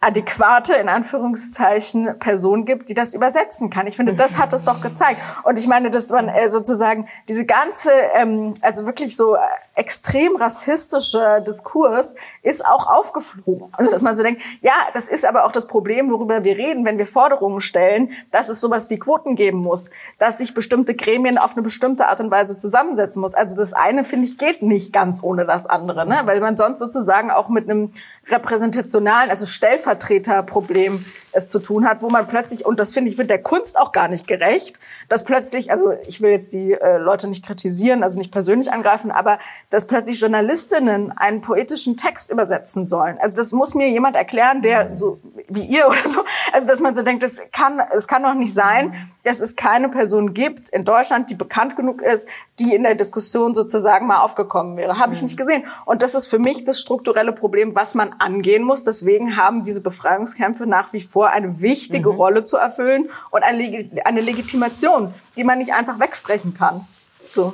adäquate, in Anführungszeichen, Person gibt, die das übersetzen kann. Ich finde, das hat es doch gezeigt. Und ich meine, dass man äh, sozusagen diese ganze, ähm, also wirklich so äh, extrem rassistische Diskurs ist auch aufgeflogen. Also, dass man so denkt, ja, das ist aber auch das Problem, worüber wir reden, wenn wir Forderungen stellen, dass es sowas wie Quoten geben muss, dass sich bestimmte Gremien auf eine bestimmte Art und Weise zusammensetzen muss. Also das eine, finde ich, geht nicht ganz ohne das andere, ne? weil man sonst sozusagen auch mit einem repräsentationalen, also Stellvertreterproblem es zu tun hat, wo man plötzlich, und das finde ich, wird der Kunst auch gar nicht gerecht, dass plötzlich, also ich will jetzt die äh, Leute nicht kritisieren, also nicht persönlich angreifen, aber dass plötzlich Journalistinnen einen poetischen Text übersetzen sollen. Also das muss mir jemand erklären, der so wie ihr oder so, also dass man so denkt, das kann, es kann doch nicht sein, dass es keine Person gibt in Deutschland, die bekannt genug ist, die in der Diskussion sozusagen mal aufgekommen wäre. Habe ich nicht gesehen. Und das ist für mich das strukturelle Problem, was man angehen muss. Deswegen haben diese Befreiungskämpfe nach wie vor eine wichtige mhm. Rolle zu erfüllen und eine, eine Legitimation, die man nicht einfach wegsprechen kann. So.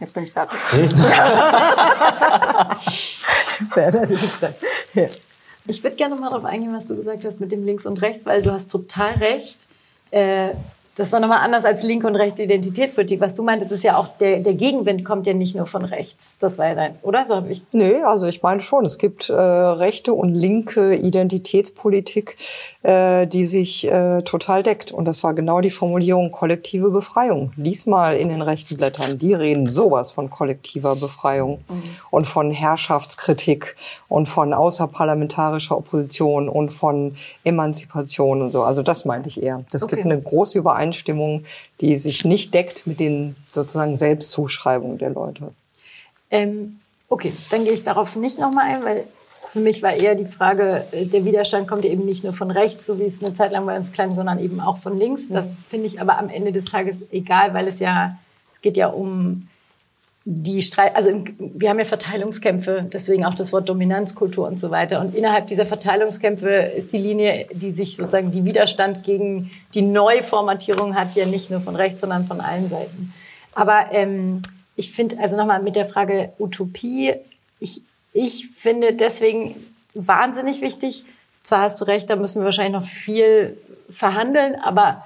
Jetzt bin ich fertig. ich würde gerne mal darauf eingehen, was du gesagt hast mit dem Links und Rechts, weil du hast total recht. Äh, das war nochmal anders als linke und rechte Identitätspolitik. Was du meintest, ist ja auch, der, der Gegenwind kommt ja nicht nur von rechts. Das war ja dein, oder? So habe ich. Nee, also ich meine schon, es gibt äh, rechte und linke Identitätspolitik, äh, die sich äh, total deckt. Und das war genau die Formulierung kollektive Befreiung. Lies mal in den rechten Blättern, die reden sowas von kollektiver Befreiung mhm. und von Herrschaftskritik und von außerparlamentarischer Opposition und von Emanzipation und so. Also das meinte ich eher. Das okay. gibt eine große Übereinstimmung Übereinstimmung, die sich nicht deckt mit den sozusagen Selbstzuschreibungen der Leute. Ähm, okay, dann gehe ich darauf nicht nochmal ein, weil für mich war eher die Frage, äh, der Widerstand kommt eben nicht nur von rechts, so wie es eine Zeit lang bei uns klang, sondern eben auch von links. Das finde ich aber am Ende des Tages egal, weil es ja, es geht ja um die Streit, also wir haben ja Verteilungskämpfe, deswegen auch das Wort Dominanzkultur und so weiter. Und innerhalb dieser Verteilungskämpfe ist die Linie, die sich sozusagen die Widerstand gegen die Neuformatierung hat, ja nicht nur von rechts, sondern von allen Seiten. Aber ähm, ich finde, also nochmal mit der Frage Utopie, ich, ich finde deswegen wahnsinnig wichtig, zwar hast du recht, da müssen wir wahrscheinlich noch viel verhandeln, aber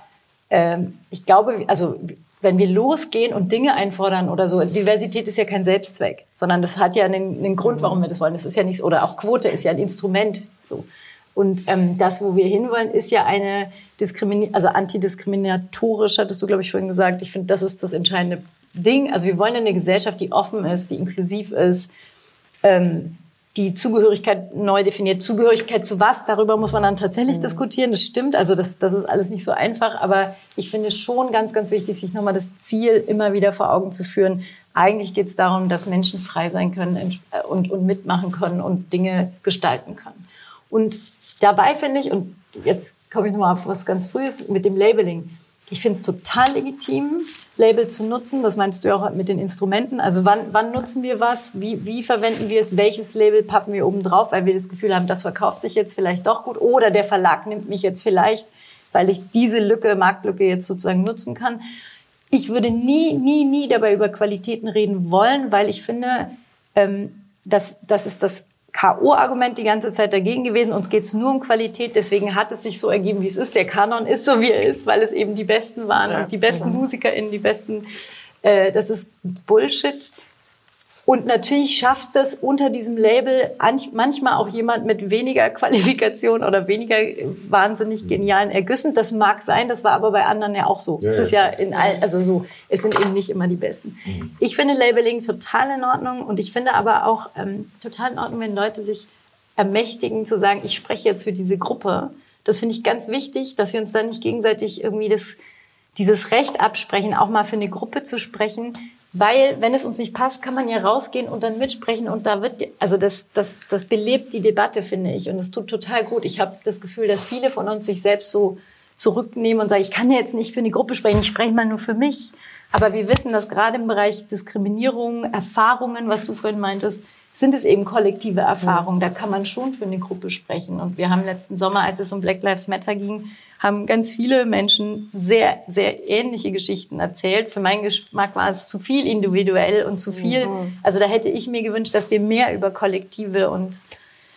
ähm, ich glaube, also wenn wir losgehen und Dinge einfordern oder so, Diversität ist ja kein Selbstzweck, sondern das hat ja einen, einen Grund, warum wir das wollen. Das ist ja nichts, oder auch Quote ist ja ein Instrument. So. Und ähm, das, wo wir hinwollen, ist ja eine Diskrimini also antidiskriminatorische, hattest du, glaube ich, vorhin gesagt. Ich finde, das ist das entscheidende Ding. Also wir wollen eine Gesellschaft, die offen ist, die inklusiv ist, ähm, die Zugehörigkeit neu definiert. Zugehörigkeit zu was? Darüber muss man dann tatsächlich mhm. diskutieren. Das stimmt. Also das, das ist alles nicht so einfach. Aber ich finde schon ganz, ganz wichtig, sich nochmal das Ziel immer wieder vor Augen zu führen. Eigentlich geht es darum, dass Menschen frei sein können äh, und, und mitmachen können und Dinge gestalten können. Und dabei finde ich, und jetzt komme ich nochmal auf was ganz Frühes mit dem Labeling. Ich finde es total legitim, Label zu nutzen. Das meinst du ja auch mit den Instrumenten. Also wann, wann nutzen wir was? Wie, wie verwenden wir es? Welches Label pappen wir oben drauf, weil wir das Gefühl haben, das verkauft sich jetzt vielleicht doch gut. Oder der Verlag nimmt mich jetzt vielleicht, weil ich diese Lücke, Marktlücke jetzt sozusagen nutzen kann. Ich würde nie, nie, nie dabei über Qualitäten reden wollen, weil ich finde, ähm, das, das ist das K.O.-Argument die ganze Zeit dagegen gewesen. Uns geht es nur um Qualität, deswegen hat es sich so ergeben, wie es ist. Der Kanon ist so, wie er ist, weil es eben die Besten waren ja. und die besten mhm. MusikerInnen, die besten. Äh, das ist Bullshit. Und natürlich schafft es unter diesem Label manchmal auch jemand mit weniger Qualifikation oder weniger wahnsinnig genialen Ergüssen. Das mag sein, das war aber bei anderen ja auch so. Es ist ja in all, also so, es sind eben nicht immer die Besten. Mhm. Ich finde Labeling total in Ordnung und ich finde aber auch ähm, total in Ordnung, wenn Leute sich ermächtigen zu sagen, ich spreche jetzt für diese Gruppe. Das finde ich ganz wichtig, dass wir uns dann nicht gegenseitig irgendwie das, dieses Recht absprechen, auch mal für eine Gruppe zu sprechen, weil, wenn es uns nicht passt, kann man ja rausgehen und dann mitsprechen und da wird, also das, das, das belebt die Debatte, finde ich. Und es tut total gut. Ich habe das Gefühl, dass viele von uns sich selbst so zurücknehmen und sagen, ich kann jetzt nicht für eine Gruppe sprechen, ich spreche mal nur für mich. Aber wir wissen, dass gerade im Bereich Diskriminierung, Erfahrungen, was du vorhin meintest, sind es eben kollektive Erfahrungen. Da kann man schon für eine Gruppe sprechen. Und wir haben letzten Sommer, als es um Black Lives Matter ging, haben ganz viele Menschen sehr, sehr ähnliche Geschichten erzählt. Für meinen Geschmack war es zu viel individuell und zu viel. Mhm. Also da hätte ich mir gewünscht, dass wir mehr über kollektive und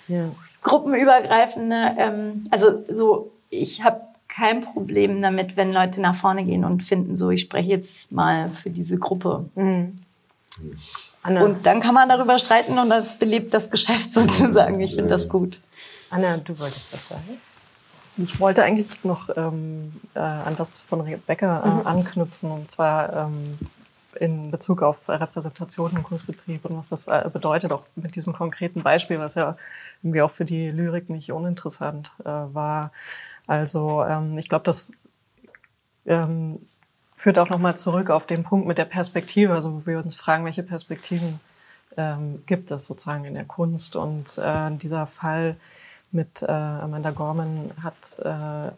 ja. gruppenübergreifende, ähm, also so, ich habe kein Problem damit, wenn Leute nach vorne gehen und finden, so, ich spreche jetzt mal für diese Gruppe. Mhm. Und dann kann man darüber streiten und das belebt das Geschäft sozusagen. Ich finde das gut. Anna, du wolltest was sagen? Ich wollte eigentlich noch ähm, äh, an das von Rebecca äh, mhm. anknüpfen, und zwar ähm, in Bezug auf Repräsentation im Kunstbetrieb und was das äh, bedeutet, auch mit diesem konkreten Beispiel, was ja irgendwie auch für die Lyrik nicht uninteressant äh, war. Also ähm, ich glaube, das ähm, führt auch nochmal zurück auf den Punkt mit der Perspektive, also wo wir uns fragen, welche Perspektiven ähm, gibt es sozusagen in der Kunst. Und äh, dieser Fall mit äh, Amanda Gorman hat äh,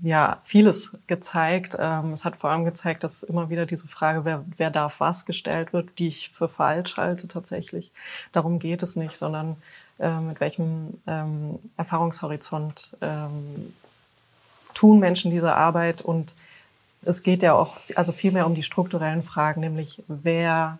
ja vieles gezeigt. Ähm, es hat vor allem gezeigt, dass immer wieder diese Frage, wer, wer darf was gestellt wird, die ich für falsch halte tatsächlich. Darum geht es nicht, sondern äh, mit welchem ähm, Erfahrungshorizont ähm, tun Menschen diese Arbeit und es geht ja auch also viel mehr um die strukturellen Fragen, nämlich wer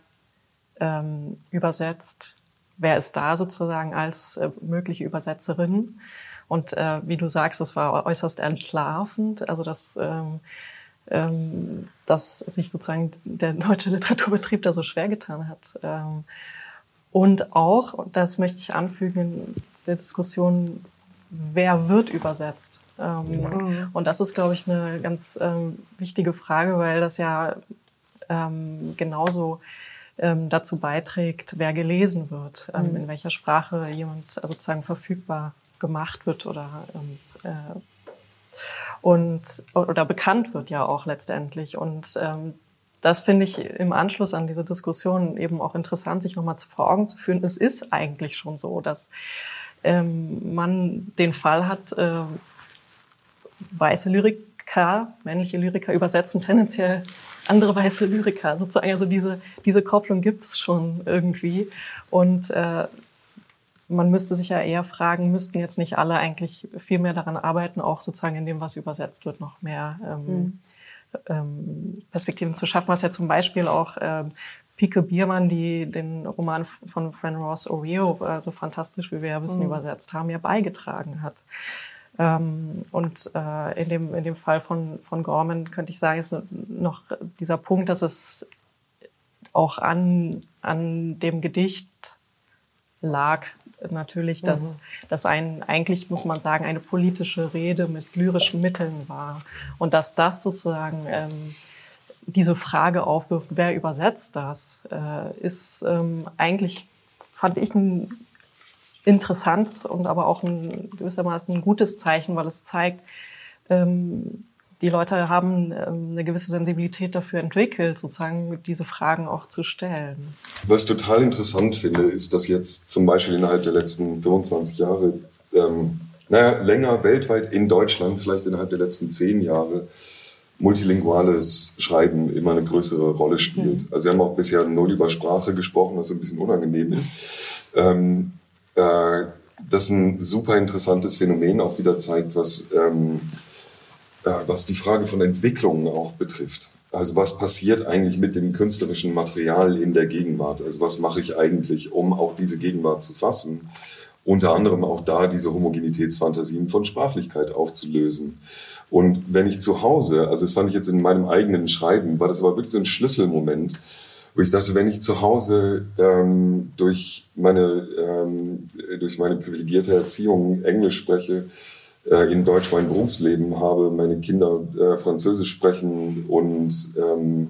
ähm, übersetzt, wer ist da sozusagen als äh, mögliche Übersetzerin. Und äh, wie du sagst, das war äußerst entlarvend. Also das ähm, ähm, dass sich sozusagen der deutsche Literaturbetrieb da so schwer getan hat. Ähm, und auch, und das möchte ich anfügen, der Diskussion, wer wird übersetzt? Ähm, mhm. Und das ist, glaube ich, eine ganz ähm, wichtige Frage, weil das ja ähm, genauso ähm, dazu beiträgt, wer gelesen wird, ähm, mhm. in welcher Sprache jemand also sozusagen verfügbar gemacht wird oder ähm, äh, und oder bekannt wird ja auch letztendlich und ähm, das finde ich im Anschluss an diese Diskussion eben auch interessant, sich nochmal vor Augen zu führen. Es ist eigentlich schon so, dass ähm, man den Fall hat, äh, weiße Lyriker, männliche Lyriker übersetzen tendenziell andere weiße Lyriker sozusagen. Also diese, diese Kopplung gibt es schon irgendwie. Und äh, man müsste sich ja eher fragen, müssten jetzt nicht alle eigentlich viel mehr daran arbeiten, auch sozusagen in dem, was übersetzt wird, noch mehr ähm, mhm. ähm, Perspektiven zu schaffen, was ja zum Beispiel auch ähm, Pike Biermann, die den Roman von Fran Ross Oreo äh, so fantastisch, wie wir ja wissen, mhm. übersetzt haben, ja beigetragen hat. Ähm, und äh, in, dem, in dem Fall von, von Gorman könnte ich sagen, ist noch dieser Punkt, dass es auch an, an dem Gedicht lag, natürlich, dass, mhm. dass ein, eigentlich muss man sagen, eine politische Rede mit lyrischen Mitteln war. Und dass das sozusagen ähm, diese Frage aufwirft, wer übersetzt das, äh, ist ähm, eigentlich, fand ich, ein interessantes und aber auch ein gewissermaßen ein gutes Zeichen, weil es zeigt, ähm, die Leute haben ähm, eine gewisse Sensibilität dafür entwickelt, sozusagen diese Fragen auch zu stellen. Was ich total interessant finde, ist, dass jetzt zum Beispiel innerhalb der letzten 25 Jahre, ähm, naja, länger weltweit in Deutschland, vielleicht innerhalb der letzten zehn Jahre, multilinguales Schreiben immer eine größere Rolle spielt. Mhm. Also wir haben auch bisher null über Sprache gesprochen, was so ein bisschen unangenehm ist. Ähm, äh, das ein super interessantes Phänomen auch wieder zeigt, was, ähm, äh, was die Frage von Entwicklungen auch betrifft. Also was passiert eigentlich mit dem künstlerischen Material in der Gegenwart? Also was mache ich eigentlich, um auch diese Gegenwart zu fassen? Unter anderem auch da diese Homogenitätsfantasien von Sprachlichkeit aufzulösen. Und wenn ich zu Hause, also das fand ich jetzt in meinem eigenen Schreiben, war das aber wirklich so ein Schlüsselmoment, wo ich dachte, wenn ich zu Hause ähm, durch, meine, ähm, durch meine privilegierte Erziehung Englisch spreche, äh, in Deutsch mein Berufsleben habe, meine Kinder äh, Französisch sprechen und, ähm,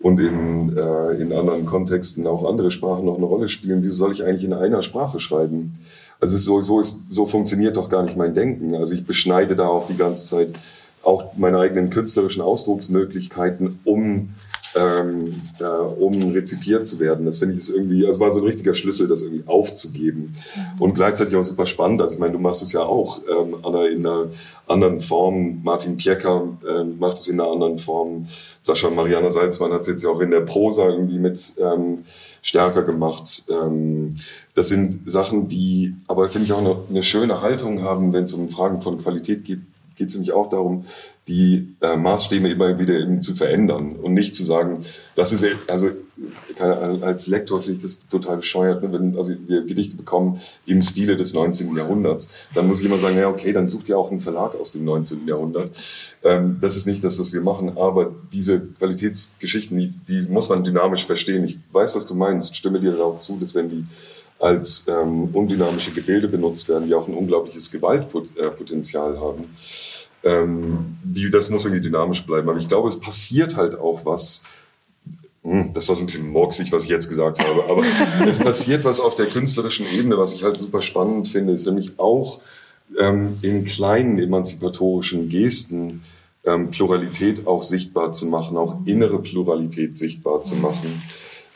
und in, äh, in anderen Kontexten auch andere Sprachen noch eine Rolle spielen, wieso soll ich eigentlich in einer Sprache schreiben? Also so, so, ist, so funktioniert doch gar nicht mein Denken. Also ich beschneide da auch die ganze Zeit auch meine eigenen künstlerischen Ausdrucksmöglichkeiten, um ähm, äh, um rezipiert zu werden. Das finde ich ist irgendwie, also war so ein richtiger Schlüssel, das irgendwie aufzugeben. Mhm. Und gleichzeitig auch super spannend. Also ich meine, du machst es ja auch ähm, Anna, in einer anderen Form. Martin Piecker ähm, macht es in einer anderen Form. Sascha Mariana Salzmann hat es jetzt ja auch in der Prosa irgendwie mit ähm, stärker gemacht. Ähm, das sind Sachen, die aber, finde ich, auch eine, eine schöne Haltung haben, wenn es um Fragen von Qualität geht geht es nämlich auch darum, die äh, Maßstäbe immer wieder eben zu verändern und nicht zu sagen, das ist, also als Lektor finde ich das total bescheuert, ne? wenn also wir Gedichte bekommen im Stile des 19. Jahrhunderts, dann muss ich immer sagen, ja okay, dann sucht ihr auch einen Verlag aus dem 19. Jahrhundert. Ähm, das ist nicht das, was wir machen, aber diese Qualitätsgeschichten, die, die muss man dynamisch verstehen. Ich weiß, was du meinst, stimme dir darauf zu, dass wenn die als ähm, undynamische Gebilde benutzt werden, die auch ein unglaubliches Gewaltpotenzial haben. Ähm, die, das muss irgendwie dynamisch bleiben. Aber ich glaube, es passiert halt auch was. Hm, das war so ein bisschen morgsig, was ich jetzt gesagt habe. Aber es passiert was auf der künstlerischen Ebene, was ich halt super spannend finde, ist nämlich auch ähm, in kleinen emanzipatorischen Gesten ähm, Pluralität auch sichtbar zu machen, auch innere Pluralität sichtbar zu machen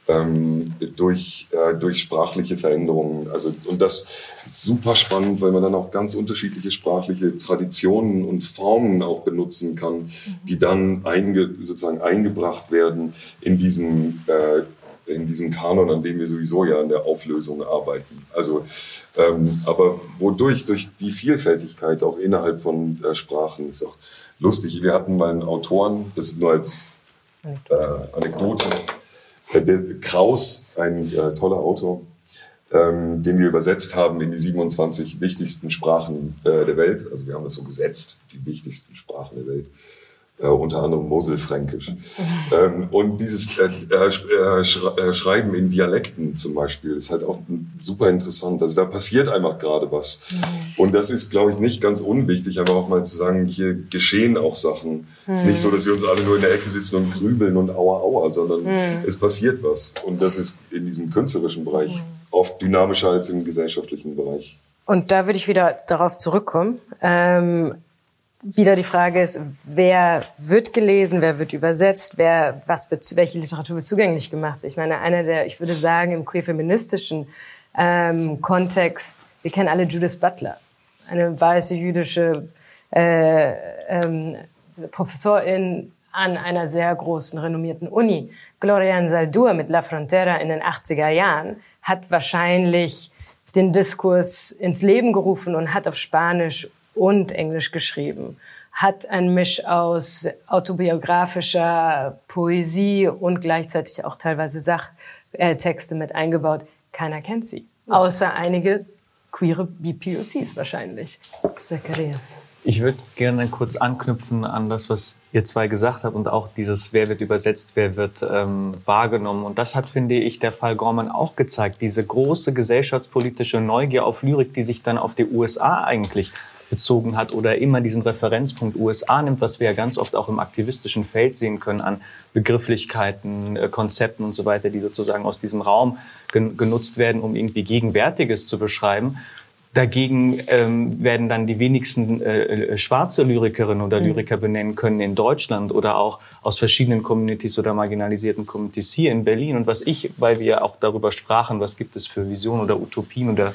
ähm, durch, äh, durch sprachliche Veränderungen. Also, und das ist super spannend, weil man dann auch ganz unterschiedliche sprachliche Traditionen und Formen auch benutzen kann, mhm. die dann einge, sozusagen eingebracht werden in diesem, äh, in diesen Kanon, an dem wir sowieso ja in der Auflösung arbeiten. Also, ähm, aber wodurch, durch die Vielfältigkeit auch innerhalb von äh, Sprachen ist auch lustig. Wir hatten mal einen Autoren, das nur als äh, Anekdote, der Kraus, ein äh, toller Autor, ähm, den wir übersetzt haben in die 27 wichtigsten Sprachen äh, der Welt. Also wir haben das so gesetzt, die wichtigsten Sprachen der Welt. Äh, unter anderem Moselfränkisch. ähm, und dieses äh, äh, äh, Schreiben in Dialekten zum Beispiel ist halt auch super interessant. Also da passiert einfach gerade was. Und das ist, glaube ich, nicht ganz unwichtig, aber auch mal zu sagen, hier geschehen auch Sachen. Es ist nicht so, dass wir uns alle nur in der Ecke sitzen und grübeln und aua aua, sondern mhm. es passiert was. Und das ist in diesem künstlerischen Bereich oft dynamischer als im gesellschaftlichen Bereich. Und da würde ich wieder darauf zurückkommen. Ähm, wieder die Frage ist, wer wird gelesen, wer wird übersetzt, wer, was wird, welche Literatur wird zugänglich gemacht? Ich meine, einer der, ich würde sagen, im queer-feministischen ähm, Kontext, wir kennen alle Judith Butler, eine weiße jüdische äh, ähm, Professorin an einer sehr großen, renommierten Uni. Gloria Saldur mit La Frontera in den 80er Jahren hat wahrscheinlich den Diskurs ins Leben gerufen und hat auf Spanisch und Englisch geschrieben. Hat ein Misch aus autobiografischer Poesie und gleichzeitig auch teilweise Sachtexte mit eingebaut. Keiner kennt sie, außer einige queere BPOCs wahrscheinlich. Zachariah. Ich würde gerne kurz anknüpfen an das, was ihr zwei gesagt habt und auch dieses, wer wird übersetzt, wer wird ähm, wahrgenommen. Und das hat, finde ich, der Fall Gorman auch gezeigt. Diese große gesellschaftspolitische Neugier auf Lyrik, die sich dann auf die USA eigentlich bezogen hat oder immer diesen Referenzpunkt USA nimmt, was wir ja ganz oft auch im aktivistischen Feld sehen können an Begrifflichkeiten, äh, Konzepten und so weiter, die sozusagen aus diesem Raum gen genutzt werden, um irgendwie Gegenwärtiges zu beschreiben. Dagegen ähm, werden dann die wenigsten äh, äh, schwarze Lyrikerinnen oder mhm. Lyriker benennen können in Deutschland oder auch aus verschiedenen Communities oder marginalisierten Communities hier in Berlin. Und was ich, weil wir auch darüber sprachen, was gibt es für Visionen oder Utopien oder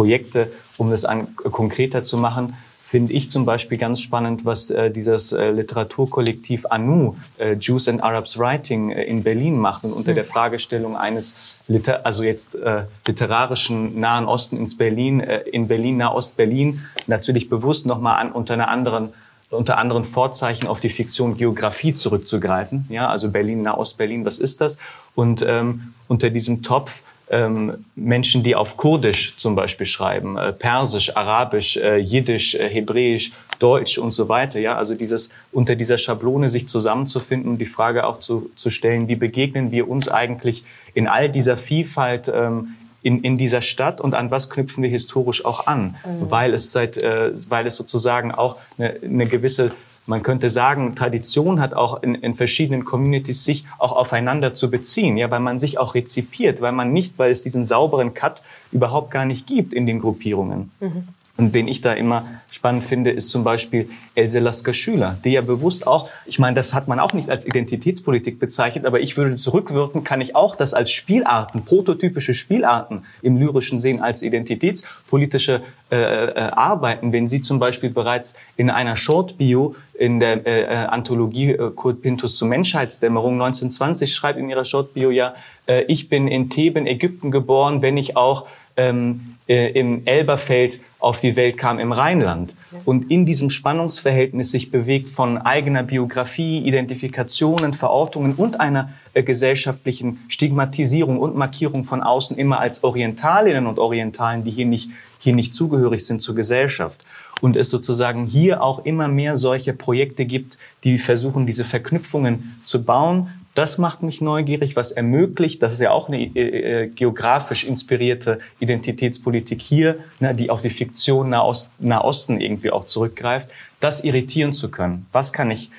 Projekte, um das an, konkreter zu machen, finde ich zum Beispiel ganz spannend, was äh, dieses äh, Literaturkollektiv ANU, äh, Jews and Arabs Writing, äh, in Berlin macht und unter der Fragestellung eines, Liter also jetzt äh, literarischen Nahen Osten ins Berlin, äh, in Berlin, Nahost-Berlin, natürlich bewusst nochmal an, unter einer anderen unter anderen Vorzeichen auf die Fiktion Geografie zurückzugreifen. Ja, also Berlin, Nahost-Berlin, was ist das? Und ähm, unter diesem Topf ähm, Menschen, die auf Kurdisch zum Beispiel schreiben, äh, Persisch, Arabisch, äh, Jiddisch, äh, Hebräisch, Deutsch und so weiter. Ja, also dieses unter dieser Schablone sich zusammenzufinden und die Frage auch zu, zu stellen, wie begegnen wir uns eigentlich in all dieser Vielfalt ähm, in, in dieser Stadt und an was knüpfen wir historisch auch an, mhm. weil es seit, äh, weil es sozusagen auch eine, eine gewisse man könnte sagen, Tradition hat auch in, in verschiedenen Communities sich auch aufeinander zu beziehen, ja, weil man sich auch rezipiert, weil man nicht, weil es diesen sauberen Cut überhaupt gar nicht gibt in den Gruppierungen. Mhm. Und den ich da immer spannend finde, ist zum Beispiel Else Lasker-Schüler, die ja bewusst auch, ich meine, das hat man auch nicht als Identitätspolitik bezeichnet, aber ich würde zurückwirken, kann ich auch das als Spielarten, prototypische Spielarten im lyrischen sehen, als identitätspolitische äh, äh, Arbeiten, wenn sie zum Beispiel bereits in einer Short-Bio in der äh, äh, Anthologie äh, Kurt Pintus zur Menschheitsdämmerung 1920 schreibt in ihrer Short-Bio ja, äh, ich bin in Theben, Ägypten geboren, wenn ich auch ähm, äh, im Elberfeld auf die Welt kam im Rheinland. Und in diesem Spannungsverhältnis sich bewegt von eigener Biografie, Identifikationen, Verortungen und einer äh, gesellschaftlichen Stigmatisierung und Markierung von außen immer als Orientalinnen und Orientalen, die hier nicht, hier nicht zugehörig sind zur Gesellschaft. Und es sozusagen hier auch immer mehr solche Projekte gibt, die versuchen, diese Verknüpfungen zu bauen, das macht mich neugierig, was ermöglicht, das ist ja auch eine äh, äh, geografisch inspirierte Identitätspolitik hier, ne, die auf die Fiktion Nahost, Nahosten irgendwie auch zurückgreift, das irritieren zu können. Was kann ich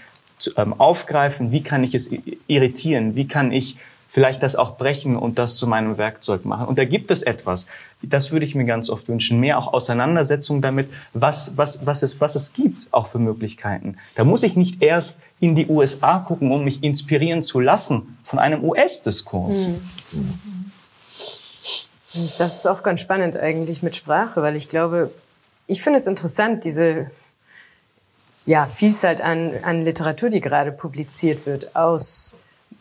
ähm, aufgreifen? Wie kann ich es irritieren? Wie kann ich vielleicht das auch brechen und das zu meinem Werkzeug machen. Und da gibt es etwas, das würde ich mir ganz oft wünschen, mehr auch Auseinandersetzung damit, was, was, was, es, was es gibt auch für Möglichkeiten. Da muss ich nicht erst in die USA gucken, um mich inspirieren zu lassen von einem US-Diskurs. Mhm. Das ist auch ganz spannend eigentlich mit Sprache, weil ich glaube, ich finde es interessant, diese ja, Vielzahl an, an Literatur, die gerade publiziert wird aus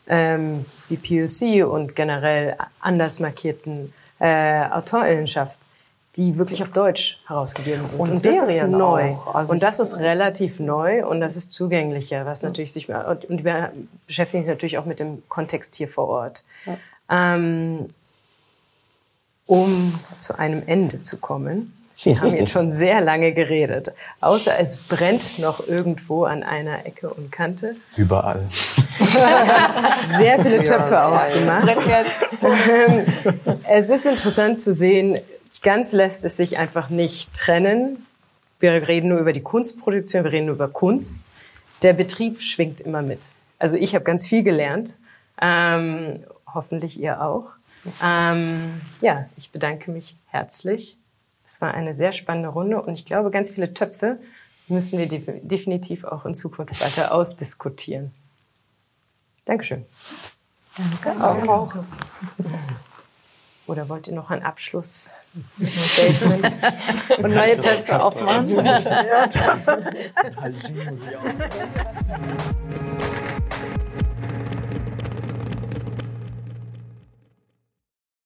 ähm, wie POC und generell anders markierten äh, Autorinnenschaft, die wirklich auf Deutsch herausgegeben wird. Und, und das ist neu. Also und das ist relativ neu und das ist zugänglicher, was natürlich sich, und wir beschäftigen sich natürlich auch mit dem Kontext hier vor Ort. Ja. Ähm, um zu einem Ende zu kommen, Wir haben jetzt schon sehr lange geredet. Außer es brennt noch irgendwo an einer Ecke und Kante. Überall. Sehr viele Töpfe ja, aufgemacht. es ist interessant zu sehen, ganz lässt es sich einfach nicht trennen. Wir reden nur über die Kunstproduktion, wir reden nur über Kunst. Der Betrieb schwingt immer mit. Also ich habe ganz viel gelernt. Ähm, hoffentlich ihr auch. Ähm, ja, ich bedanke mich herzlich. Es war eine sehr spannende Runde und ich glaube, ganz viele Töpfe müssen wir definitiv auch in Zukunft weiter ausdiskutieren. Dankeschön. Danke auch. Oder wollt ihr noch ein Abschlussstatement und neue Töpfe aufmachen? ja.